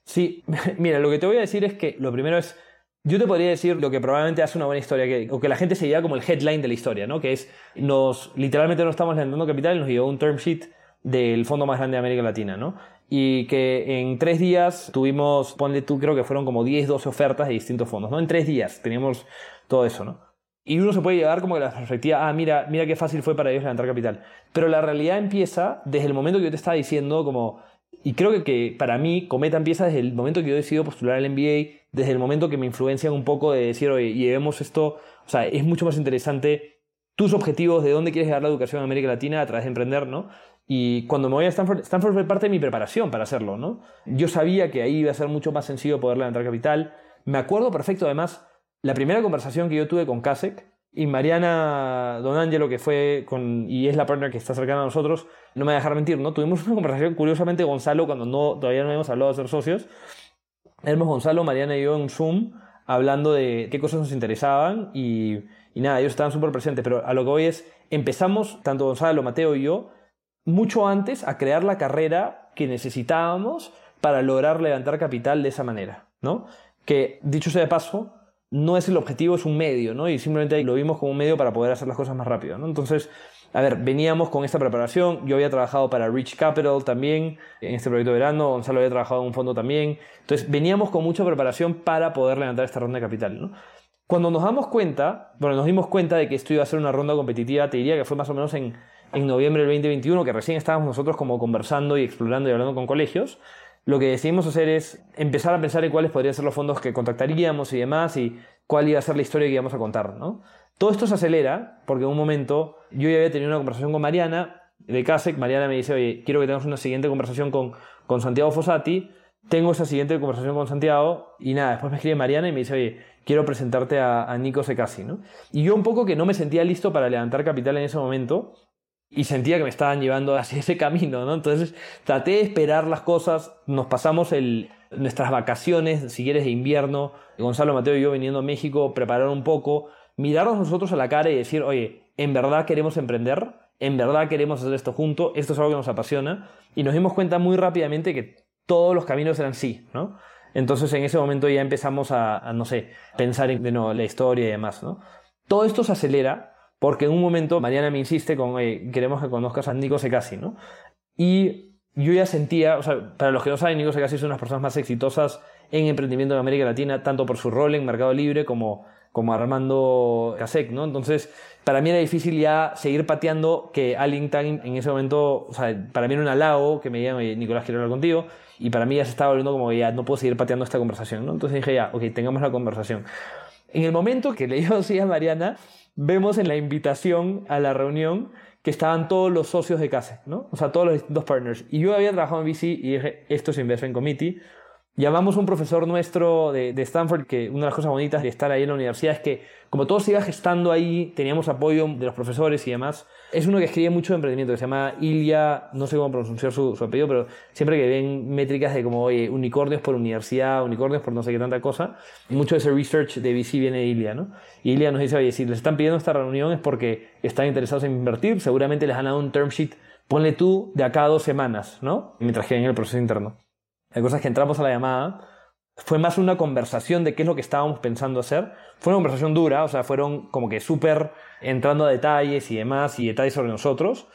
Sí, <laughs> mira, lo que te voy a decir es que lo primero es, yo te podría decir lo que probablemente hace una buena historia, que, o que la gente se lleva como el headline de la historia, ¿no? Que es, nos, literalmente no estamos levantando capital y nos llegó un term sheet del fondo más grande de América Latina, ¿no? Y que en tres días tuvimos, ponle tú, creo que fueron como 10, 12 ofertas de distintos fondos, ¿no? En tres días teníamos todo eso, ¿no? Y uno se puede llevar como que la perspectiva, ah, mira, mira qué fácil fue para ellos levantar capital. Pero la realidad empieza desde el momento que yo te estaba diciendo, como, y creo que, que para mí, Cometa empieza desde el momento que yo decido postular al MBA, desde el momento que me influencian un poco de decir, oye, llevemos esto, o sea, es mucho más interesante tus objetivos, de dónde quieres llegar la educación en América Latina a través de emprender, ¿no? Y cuando me voy a Stanford, Stanford fue parte de mi preparación para hacerlo, ¿no? Yo sabía que ahí iba a ser mucho más sencillo poder levantar capital. Me acuerdo perfecto, además, la primera conversación que yo tuve con Kasek y Mariana Donangelo, que fue con, y es la partner que está cercana a nosotros, no me va a dejar mentir, ¿no? Tuvimos una conversación, curiosamente, Gonzalo, cuando no, todavía no habíamos hablado de ser socios, éramos Gonzalo, Mariana y yo en Zoom, hablando de qué cosas nos interesaban y, y nada, ellos estaban súper presentes, pero a lo que hoy es, empezamos, tanto Gonzalo, Mateo y yo, mucho antes a crear la carrera que necesitábamos para lograr levantar capital de esa manera, ¿no? Que, dicho sea de paso, no es el objetivo, es un medio, ¿no? Y simplemente lo vimos como un medio para poder hacer las cosas más rápido, ¿no? Entonces, a ver, veníamos con esta preparación, yo había trabajado para Rich Capital también, en este proyecto de verano, Gonzalo había trabajado en un fondo también, entonces veníamos con mucha preparación para poder levantar esta ronda de capital, ¿no? Cuando nos damos cuenta, bueno, nos dimos cuenta de que esto iba a ser una ronda competitiva, te diría que fue más o menos en en noviembre del 2021, que recién estábamos nosotros como conversando y explorando y hablando con colegios, lo que decidimos hacer es empezar a pensar en cuáles podrían ser los fondos que contactaríamos y demás y cuál iba a ser la historia que íbamos a contar, ¿no? Todo esto se acelera porque en un momento yo ya había tenido una conversación con Mariana de CASEC, Mariana me dice, oye, quiero que tengamos una siguiente conversación con, con Santiago Fossati, tengo esa siguiente conversación con Santiago y nada, después me escribe Mariana y me dice, oye, quiero presentarte a, a Nico Secasi, ¿no? Y yo un poco que no me sentía listo para levantar capital en ese momento, y sentía que me estaban llevando hacia ese camino, ¿no? Entonces traté de esperar las cosas, nos pasamos el, nuestras vacaciones, si quieres, de invierno, Gonzalo, Mateo y yo viniendo a México, preparar un poco, mirarnos nosotros a la cara y decir, oye, ¿en verdad queremos emprender? ¿En verdad queremos hacer esto junto? Esto es algo que nos apasiona. Y nos dimos cuenta muy rápidamente que todos los caminos eran sí, ¿no? Entonces en ese momento ya empezamos a, no sé, pensar en la historia y demás, ¿no? Todo esto se acelera porque en un momento Mariana me insiste con, queremos que conozcas a Nico Secasi, ¿no? Y yo ya sentía, o sea, para los que no saben, Nico Secasi es una de las personas más exitosas en emprendimiento en América Latina, tanto por su rol en Mercado Libre como, como Armando Kasek, ¿no? Entonces, para mí era difícil ya seguir pateando que alguien tan en ese momento, o sea, para mí era un halago que me digan, oye, Nicolás, quiero hablar contigo, y para mí ya se estaba volviendo como ya no puedo seguir pateando esta conversación, ¿no? Entonces dije, ya, ok, tengamos la conversación. En el momento que le <laughs> digo así a Mariana, vemos en la invitación a la reunión que estaban todos los socios de CASE, ¿no? O sea, todos los distintos partners. Y yo había trabajado en VC y dije, esto es Investment Committee. Llamamos a un profesor nuestro de, de, Stanford, que una de las cosas bonitas de estar ahí en la universidad es que como todo se iba gestando ahí, teníamos apoyo de los profesores y demás. Es uno que escribe mucho de emprendimiento, que se llama Ilya, no sé cómo pronunciar su, su apellido, pero siempre que ven métricas de como, oye, unicornios por universidad, unicornios por no sé qué tanta cosa, mucho de ese research de VC viene de Ilya, ¿no? Ilya nos dice, oye, si les están pidiendo esta reunión es porque están interesados en invertir, seguramente les han dado un term sheet ponle tú de acá a dos semanas, ¿no? Mientras que en el proceso interno. Hay cosas que entramos a la llamada, fue más una conversación de qué es lo que estábamos pensando hacer. Fue una conversación dura, o sea, fueron como que súper entrando a detalles y demás, y detalles sobre nosotros.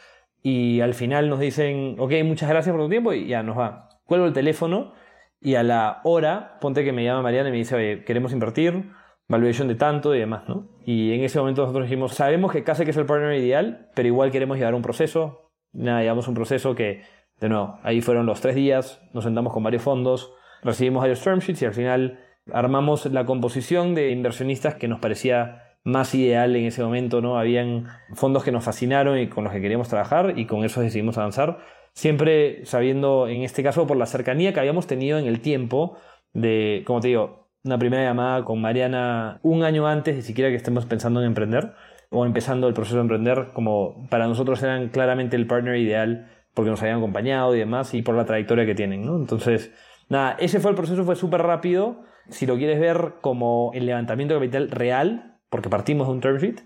Y al final nos dicen, ok, muchas gracias por tu tiempo, y ya nos va. Cuelgo el teléfono y a la hora, ponte que me llama Mariana y me dice, oye, queremos invertir, valuation de tanto y demás, ¿no? Y en ese momento nosotros dijimos, sabemos que casi que es el partner ideal, pero igual queremos llevar un proceso. Nada, llevamos un proceso que, de nuevo, ahí fueron los tres días, nos sentamos con varios fondos, recibimos varios term sheets y al final armamos la composición de inversionistas que nos parecía más ideal en ese momento, ¿no? Habían fondos que nos fascinaron y con los que queríamos trabajar y con eso decidimos avanzar, siempre sabiendo, en este caso, por la cercanía que habíamos tenido en el tiempo de, como te digo, una primera llamada con Mariana un año antes de siquiera que estemos pensando en emprender o empezando el proceso de emprender, como para nosotros eran claramente el partner ideal porque nos habían acompañado y demás y por la trayectoria que tienen, ¿no? Entonces, nada, ese fue el proceso, fue súper rápido. Si lo quieres ver como el levantamiento de capital real, porque partimos de un term sheet,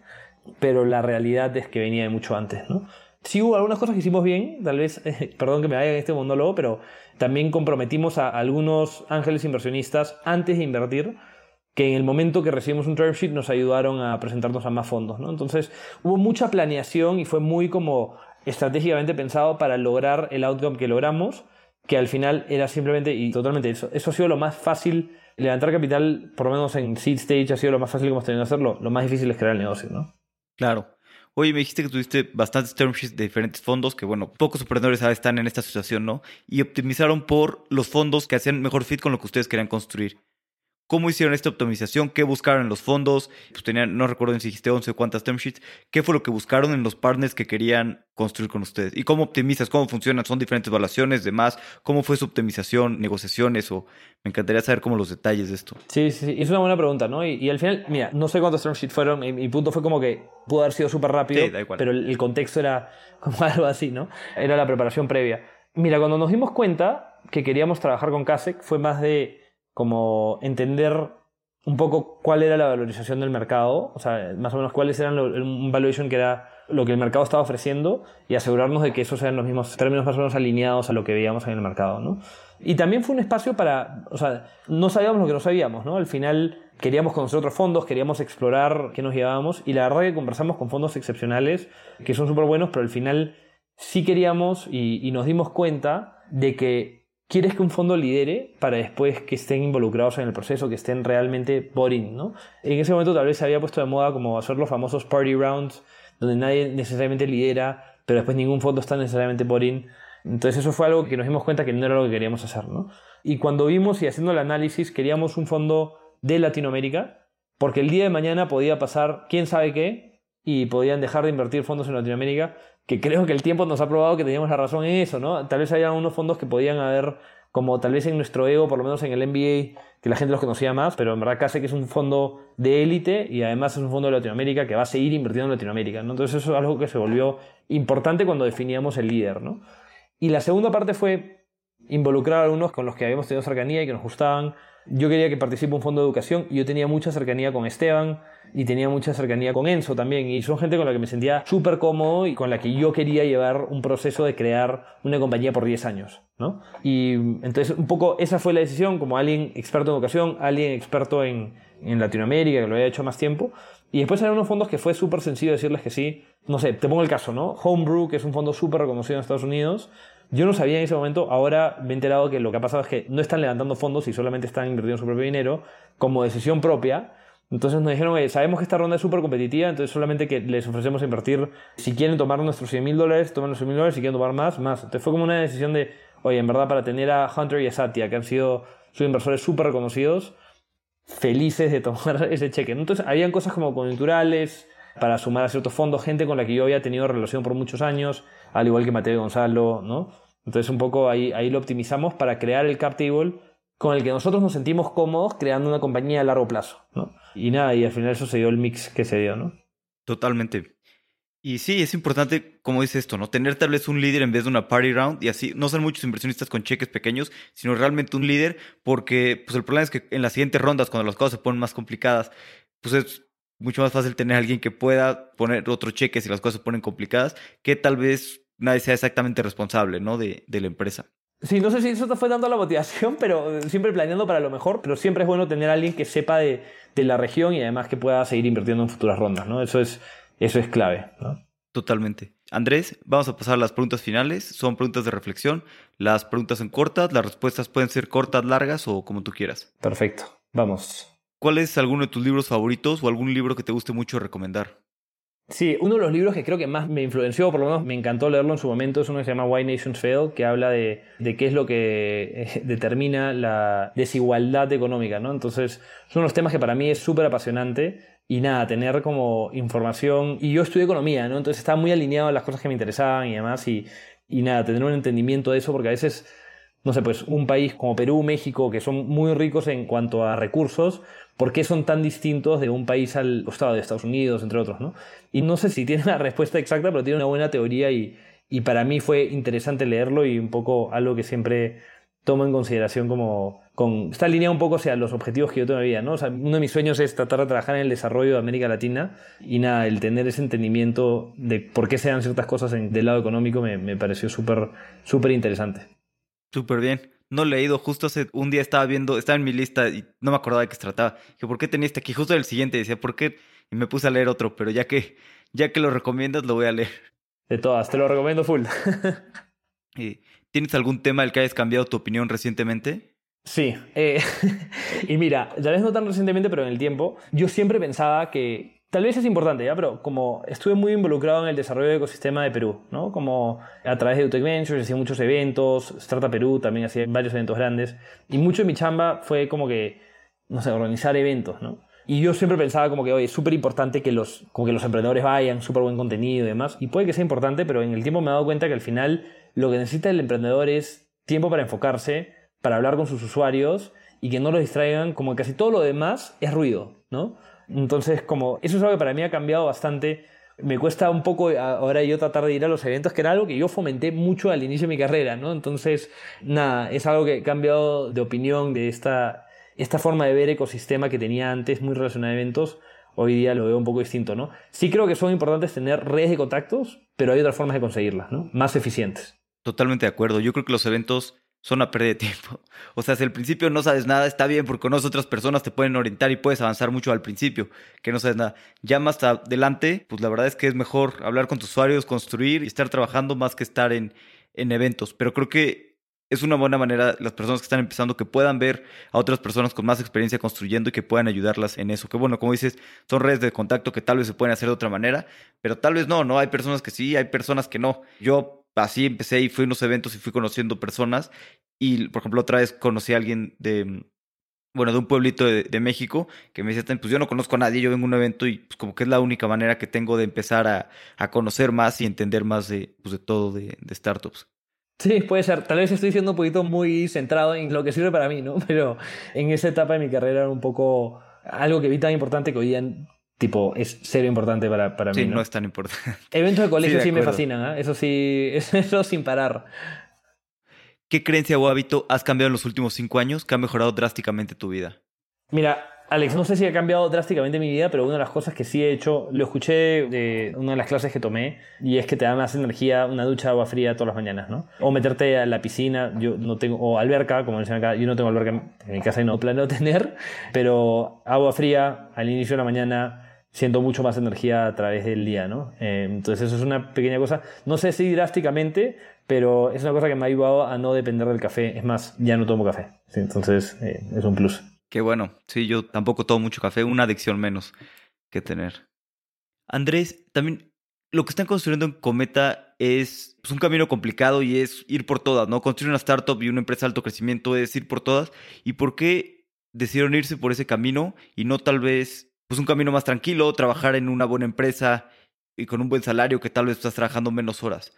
pero la realidad es que venía de mucho antes, ¿no? Sí hubo algunas cosas que hicimos bien, tal vez, <laughs> perdón que me vaya en este monólogo, pero también comprometimos a algunos ángeles inversionistas antes de invertir, que en el momento que recibimos un term sheet nos ayudaron a presentarnos a más fondos, ¿no? Entonces hubo mucha planeación y fue muy como estratégicamente pensado para lograr el outcome que logramos, que al final era simplemente y totalmente eso. Eso ha sido lo más fácil levantar capital, por lo menos en seed stage, ha sido lo más fácil que hemos tenido que hacerlo. Lo más difícil es crear el negocio, ¿no? Claro. Oye, me dijiste que tuviste bastantes term sheets de diferentes fondos, que bueno, pocos emprendedores están en esta situación, ¿no? Y optimizaron por los fondos que hacían mejor fit con lo que ustedes querían construir. ¿Cómo hicieron esta optimización? ¿Qué buscaron en los fondos? Pues tenían, no recuerdo si dijiste 11 o cuántas term sheets. ¿Qué fue lo que buscaron en los partners que querían construir con ustedes? ¿Y cómo optimizas? ¿Cómo funcionan? ¿Son diferentes evaluaciones? ¿Demás? ¿Cómo fue su optimización? ¿Negociaciones? O me encantaría saber cómo los detalles de esto. Sí, sí, es una buena pregunta, ¿no? Y, al final, mira, no sé cuántas term sheets fueron. Mi, punto fue como que pudo haber sido súper rápido, pero el, contexto era como <laughs> algo así, ¿no? Era la preparación previa. Mira, cuando nos dimos cuenta que queríamos trabajar con CASEC fue más de como entender un poco cuál era la valorización del mercado, o sea, más o menos cuáles eran un valuation que era lo que el mercado estaba ofreciendo y asegurarnos de que esos eran los mismos términos más o menos alineados a lo que veíamos en el mercado, ¿no? Y también fue un espacio para, o sea, no sabíamos lo que no sabíamos, ¿no? Al final queríamos conocer otros fondos, queríamos explorar qué nos llevábamos y la verdad que conversamos con fondos excepcionales que son súper buenos, pero al final sí queríamos y nos dimos cuenta de que quieres que un fondo lidere para después que estén involucrados en el proceso, que estén realmente boring, ¿no? En ese momento tal vez se había puesto de moda como hacer los famosos party rounds, donde nadie necesariamente lidera, pero después ningún fondo está necesariamente boring. Entonces eso fue algo que nos dimos cuenta que no era lo que queríamos hacer, ¿no? Y cuando vimos y haciendo el análisis, queríamos un fondo de Latinoamérica, porque el día de mañana podía pasar quién sabe qué, y podían dejar de invertir fondos en Latinoamérica, que creo que el tiempo nos ha probado que teníamos la razón en eso, ¿no? Tal vez haya unos fondos que podían haber, como tal vez en nuestro ego, por lo menos en el MBA, que la gente los conocía más, pero en verdad casi que es un fondo de élite y además es un fondo de Latinoamérica que va a seguir invirtiendo en Latinoamérica, ¿no? Entonces eso es algo que se volvió importante cuando definíamos el líder, ¿no? Y la segunda parte fue involucrar a algunos con los que habíamos tenido cercanía y que nos gustaban. Yo quería que participe un fondo de educación y yo tenía mucha cercanía con Esteban, y tenía mucha cercanía con Enzo también. Y son gente con la que me sentía súper cómodo y con la que yo quería llevar un proceso de crear una compañía por 10 años. ¿no? Y entonces un poco esa fue la decisión, como alguien experto en educación, alguien experto en, en Latinoamérica, que lo había hecho más tiempo. Y después eran unos fondos que fue súper sencillo decirles que sí. No sé, te pongo el caso, ¿no? Homebrew, que es un fondo súper reconocido en Estados Unidos. Yo no sabía en ese momento, ahora me he enterado que lo que ha pasado es que no están levantando fondos y solamente están invirtiendo su propio dinero como decisión propia entonces nos dijeron, sabemos que esta ronda es súper competitiva, entonces solamente que les ofrecemos invertir, si quieren tomar nuestros 100 mil dólares, tomen los 100 mil dólares, si quieren tomar más, más. Entonces fue como una decisión de, oye, en verdad para tener a Hunter y a Satya, que han sido sus inversores súper reconocidos, felices de <laughs> tomar ese cheque. Entonces habían cosas como coyunturales, para sumar a ciertos fondos, gente con la que yo había tenido relación por muchos años, al igual que Mateo y Gonzalo, ¿no? Entonces un poco ahí, ahí lo optimizamos para crear el cap table con el que nosotros nos sentimos cómodos creando una compañía a largo plazo, ¿no? Y nada, y al final eso se dio el mix que se dio, ¿no? Totalmente. Y sí, es importante, como dice esto, ¿no? Tener tal vez un líder en vez de una party round y así no ser muchos inversionistas con cheques pequeños, sino realmente un líder, porque pues el problema es que en las siguientes rondas, cuando las cosas se ponen más complicadas, pues es mucho más fácil tener alguien que pueda poner otro cheque si las cosas se ponen complicadas, que tal vez nadie sea exactamente responsable, ¿no? De, de la empresa. Sí, no sé si eso te fue dando la motivación, <laughs> pero siempre planeando para lo mejor, pero siempre es bueno tener a alguien que sepa de, de la región y además que pueda seguir invirtiendo en futuras rondas, ¿no? Eso es, eso es clave, ¿no? Totalmente. Andrés, vamos a pasar a las preguntas finales. Son preguntas de reflexión. Las preguntas son cortas, las respuestas pueden ser cortas, largas o como tú quieras. Perfecto. Vamos. ¿Cuál es alguno de tus libros favoritos o algún libro que te guste mucho recomendar? Sí, uno de los libros que creo que más me influenció, por lo menos me encantó leerlo en su momento, es uno que se llama Why Nations Fail, que habla de, qué es lo que eh, <laughs> determina la desigualdad económica, ¿no? Entonces, son unos temas que para mí es súper apasionante y nada, tener como información. Y yo estudié economía, ¿no? Entonces estaba muy alineado a las cosas que me interesaban y demás. Y, y nada, tener un entendimiento de eso, porque a veces, no sé, pues un país como Perú, México, que son muy ricos en cuanto a recursos, ¿por qué son tan distintos de un país al estado de Estados Unidos, entre otros, ¿no? Y no sé si <laughs> tiene la respuesta exacta, pero tiene una buena teoría y, y para mí fue interesante leerlo y un poco algo que siempre tomo en consideración como con está alineado un poco hacia los objetivos que yo tengo en mi vida, ¿no? Uno de mis sueños es tratar de trabajar en el desarrollo de América Latina y nada, el tener ese entendimiento de por qué se dan ciertas cosas en, del lado económico me, me pareció súper súper interesante. Súper bien. No he leído, justo hace un día estaba viendo, estaba en mi lista y no me acordaba de qué se trataba. Que por qué tenía este aquí, justo el siguiente decía, ¿por qué? Y me puse a leer otro, pero ya que, ya que lo recomiendas, lo voy a leer. De todas, te lo recomiendo full. <laughs> ¿Tienes algún tema del que hayas cambiado tu opinión recientemente? Sí, eh, <laughs> y mira, tal vez no tan recientemente, pero en el tiempo, yo siempre pensaba que tal vez es importante, ¿ya? pero como estuve muy involucrado en el desarrollo del ecosistema de Perú, ¿no? Como a través de UTEC Ventures, hacía muchos eventos, Startup Perú también hacía varios eventos grandes, y mucho de mi chamba fue como que, no sé, organizar eventos, ¿no? Y yo siempre pensaba como que, oye, es súper importante que los, como que los emprendedores vayan, súper buen contenido y demás, y puede que sea importante, pero en el tiempo me he dado cuenta que al final lo que necesita el emprendedor es tiempo para enfocarse, para hablar con sus usuarios y que no los distraigan, como casi todo lo demás es ruido, ¿no? Entonces, como eso es algo que para mí ha cambiado bastante. Me cuesta un poco ahora yo tratar de ir a los eventos, que era algo que yo fomenté mucho al inicio de mi carrera, ¿no? Entonces, nada, es algo que he cambiado de opinión de esta, esta forma de ver ecosistema que tenía antes muy relacionada a eventos. Hoy día lo veo un poco distinto, ¿no? Sí creo que son importantes tener redes de contactos, pero hay otras formas de conseguirlas, ¿no? Más eficientes. Totalmente de acuerdo. Yo creo que los eventos son una pérdida de tiempo. O sea, si al principio no sabes nada, está bien porque conoces otras personas, te pueden orientar y puedes avanzar mucho al principio, que no sabes nada. Ya más adelante, pues la verdad es que es mejor hablar con tus usuarios, construir y estar trabajando más que estar en, en eventos. Pero creo que es una buena manera las personas que están empezando que puedan ver a otras personas con más experiencia construyendo y que puedan ayudarlas en eso. Que bueno, como dices, son redes de contacto que tal vez se pueden hacer de otra manera, pero tal vez no, ¿no? Hay personas que sí, hay personas que no. Yo así empecé y fui a unos eventos y fui conociendo personas. Y, por ejemplo, otra vez conocí a alguien de, bueno, de un pueblito de, México que me decía, pues yo no conozco a nadie, yo vengo a un evento y pues como que es la única manera que tengo de empezar a, a conocer más y entender más de, pues, de todo de, de, startups. Sí, puede ser. Tal vez estoy siendo un poquito muy centrado en lo que sirve para mí, ¿no? <laughs> Pero en esa etapa de mi carrera era un poco algo que vi tan importante que hoy día tipo, es cero importante para, para mí. Sí, ¿no? es tan importante. <laughs> Eventos de colegio sí, me fascinan, ¿eh? eso sí, <laughs> eso sin parar. ¿Qué creencia o hábito has cambiado en los últimos cinco años que ha mejorado drásticamente tu vida? Mira, Alex, no sé si ha cambiado drásticamente mi vida, pero una de las cosas que sí he hecho, lo escuché de una de las clases que tomé, y es que te da más energía una ducha de agua fría todas las mañanas, ¿no? O meterte a la piscina, yo no tengo, o alberca, como dicen acá, yo no tengo alberca en mi casa y no planeo <laughs> tener, pero agua fría al inicio de la mañana, siento mucho más energía a través del día, ¿no? Eh, entonces eso es una pequeña cosa, no sé si drásticamente, pero es una cosa que me ha ayudado a no depender del café. Es más, ya no tomo café. entonces eh, es un plus. Qué bueno. Sí, yo tampoco tomo mucho café, una adicción menos que tener. Andrés, también lo que están construyendo en Cometa es pues, un camino complicado y es ir por todas, ¿no? Construir una startup y una empresa de alto crecimiento es ir por todas. ¿Y por qué decidieron irse por ese camino y no tal vez pues un camino más tranquilo, trabajar en una buena empresa y con un buen salario que tal vez estás trabajando menos horas.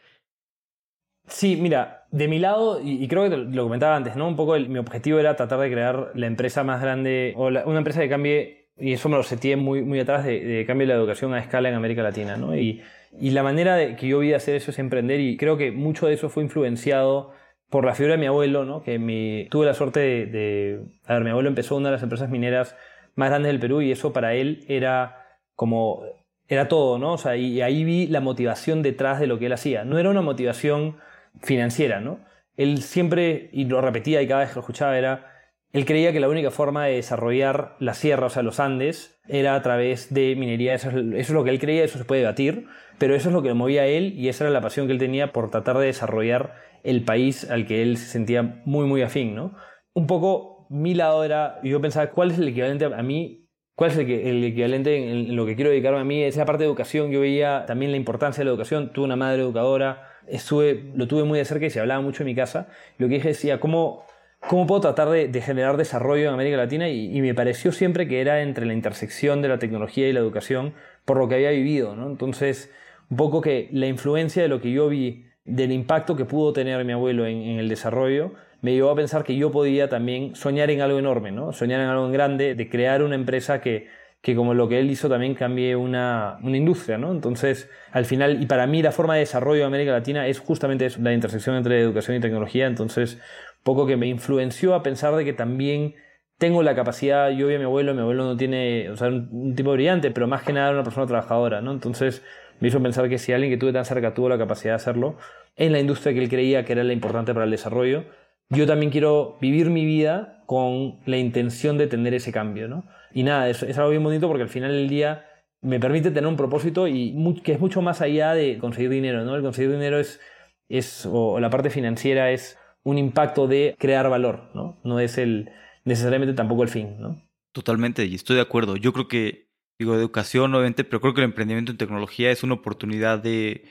Sí, mira, de mi lado, y, creo que lo comentaba antes, ¿no? Un poco mi objetivo era tratar de crear la empresa más grande, o una empresa que cambie, y eso me lo seté muy, muy atrás, de, de cambio la educación a escala en América Latina, ¿no? Y, y la manera de, que yo vi hacer eso es emprender, y creo que mucho de eso fue influenciado por la figura de mi abuelo, ¿no? Que mi, tuve la suerte de, de, A ver, mi abuelo empezó una de las empresas mineras más grandes del Perú y eso para él era como era todo, ¿no? O sea, y ahí vi la motivación detrás de lo que él hacía. No era una motivación financiera, ¿no? Él siempre, y lo repetía y cada vez que lo escuchaba, era, él creía que la única forma de desarrollar la sierra, o sea, los Andes, era a través de minería. Eso es, lo que él creía, eso se puede debatir, pero eso es lo que lo movía a él y esa era la pasión que él tenía por tratar de desarrollar el país al que él se sentía muy, muy afín, ¿no? Un poco mi lado era, yo pensaba, ¿cuál es el equivalente a mí ¿Cuál es el, equivalente en, lo que quiero dedicarme a mí? Esa parte de educación, yo veía también la importancia de la educación. Tuve una madre educadora, estuve, lo tuve muy de cerca y se hablaba mucho en mi casa. Lo que dije decía, ¿cómo, cómo puedo tratar de, generar desarrollo en América Latina? Y, me pareció siempre que era entre la intersección de la tecnología y la educación por lo que había vivido. ¿no? Entonces, un poco que la influencia de lo que yo vi, del impacto que pudo tener mi abuelo en, en el desarrollo, me llevó a pensar que yo podía también soñar en algo enorme, ¿no? Soñar en algo grande, de crear una empresa que, que como lo que él hizo también cambie una, una, industria, ¿no? Entonces, al final, y para mí la forma de desarrollo de América Latina es justamente eso, la intersección entre educación y tecnología, entonces, poco que me influenció a pensar de que también tengo la capacidad, yo vi a mi abuelo, mi abuelo no tiene, o sea, un, tipo brillante, pero más que nada una persona trabajadora, ¿no? Entonces, me hizo pensar que si alguien que tuve tan cerca tuvo la capacidad de hacerlo, en la industria que él creía que era la importante para el desarrollo, yo también quiero vivir mi vida con la intención de tener ese cambio, ¿no? Y nada, es, es algo bien bonito porque al final del día me permite tener un propósito y que es mucho más allá de conseguir dinero, ¿no? El conseguir dinero es, es o la parte financiera es un impacto de crear valor, ¿no? No es el necesariamente tampoco el fin, ¿no? Totalmente, y estoy de acuerdo. Yo creo que, digo, educación, obviamente, pero creo que el emprendimiento en tecnología es una oportunidad de,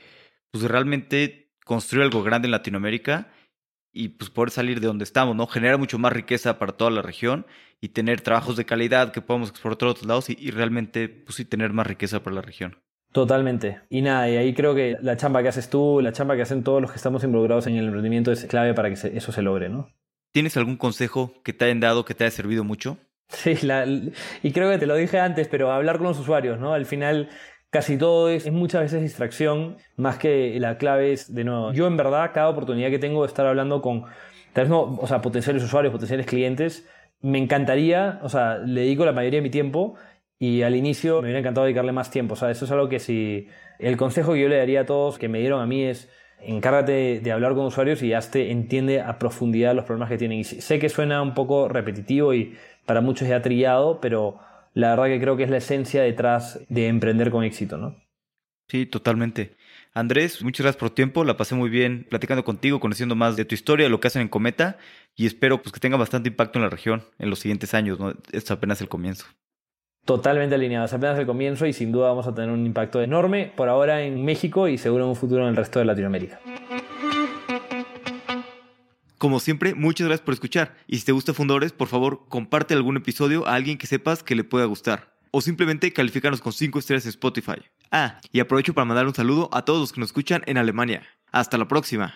pues, realmente construir algo grande en Latinoamérica y pues poder salir de donde estamos, ¿no? Generar mucho más riqueza para toda la región y tener trabajos de calidad que podamos exportar a otros lados y, realmente, pues sí, tener más riqueza para la región. Totalmente. Y nada, y ahí creo que la chamba que haces tú, la chamba que hacen todos los que estamos involucrados en el emprendimiento es clave para que eso se logre, ¿no? ¿Tienes algún consejo que te hayan dado que te haya servido mucho? Sí, y creo que te lo dije antes, pero hablar con los usuarios, ¿no? Al final casi todo es, muchas veces distracción, más que la clave es, de nuevo, yo en verdad cada oportunidad que tengo de estar hablando con, tal vez no, o sea, potenciales usuarios, potenciales clientes, me encantaría, o sea, le dedico la mayoría de mi tiempo y al inicio me hubiera encantado dedicarle más tiempo, o sea, eso es algo que si, el consejo que yo le daría a todos que me dieron a mí es, encárgate de hablar con usuarios y hazte entiende a profundidad los problemas que tienen. Y sé que suena un poco repetitivo y para muchos ya trillado, pero la verdad que creo que es la esencia detrás de emprender con éxito, ¿no? Sí, totalmente. Andrés, muchas gracias por tu tiempo, la pasé muy bien platicando contigo, conociendo más de tu historia, de lo que hacen en Cometa y espero pues, que tenga bastante impacto en la región en los siguientes años, ¿no? Es apenas el comienzo. Totalmente alineado, es apenas el comienzo y sin duda vamos a tener un impacto enorme por ahora en México y seguro en un futuro en el resto de Latinoamérica. Como siempre, muchas gracias por escuchar. Y si te gusta Fundadores, por favor, comparte algún episodio a alguien que sepas que le pueda gustar. O simplemente califícanos con 5 estrellas en Spotify. Ah, y aprovecho para mandar un saludo a todos los que nos escuchan en Alemania. Hasta la próxima.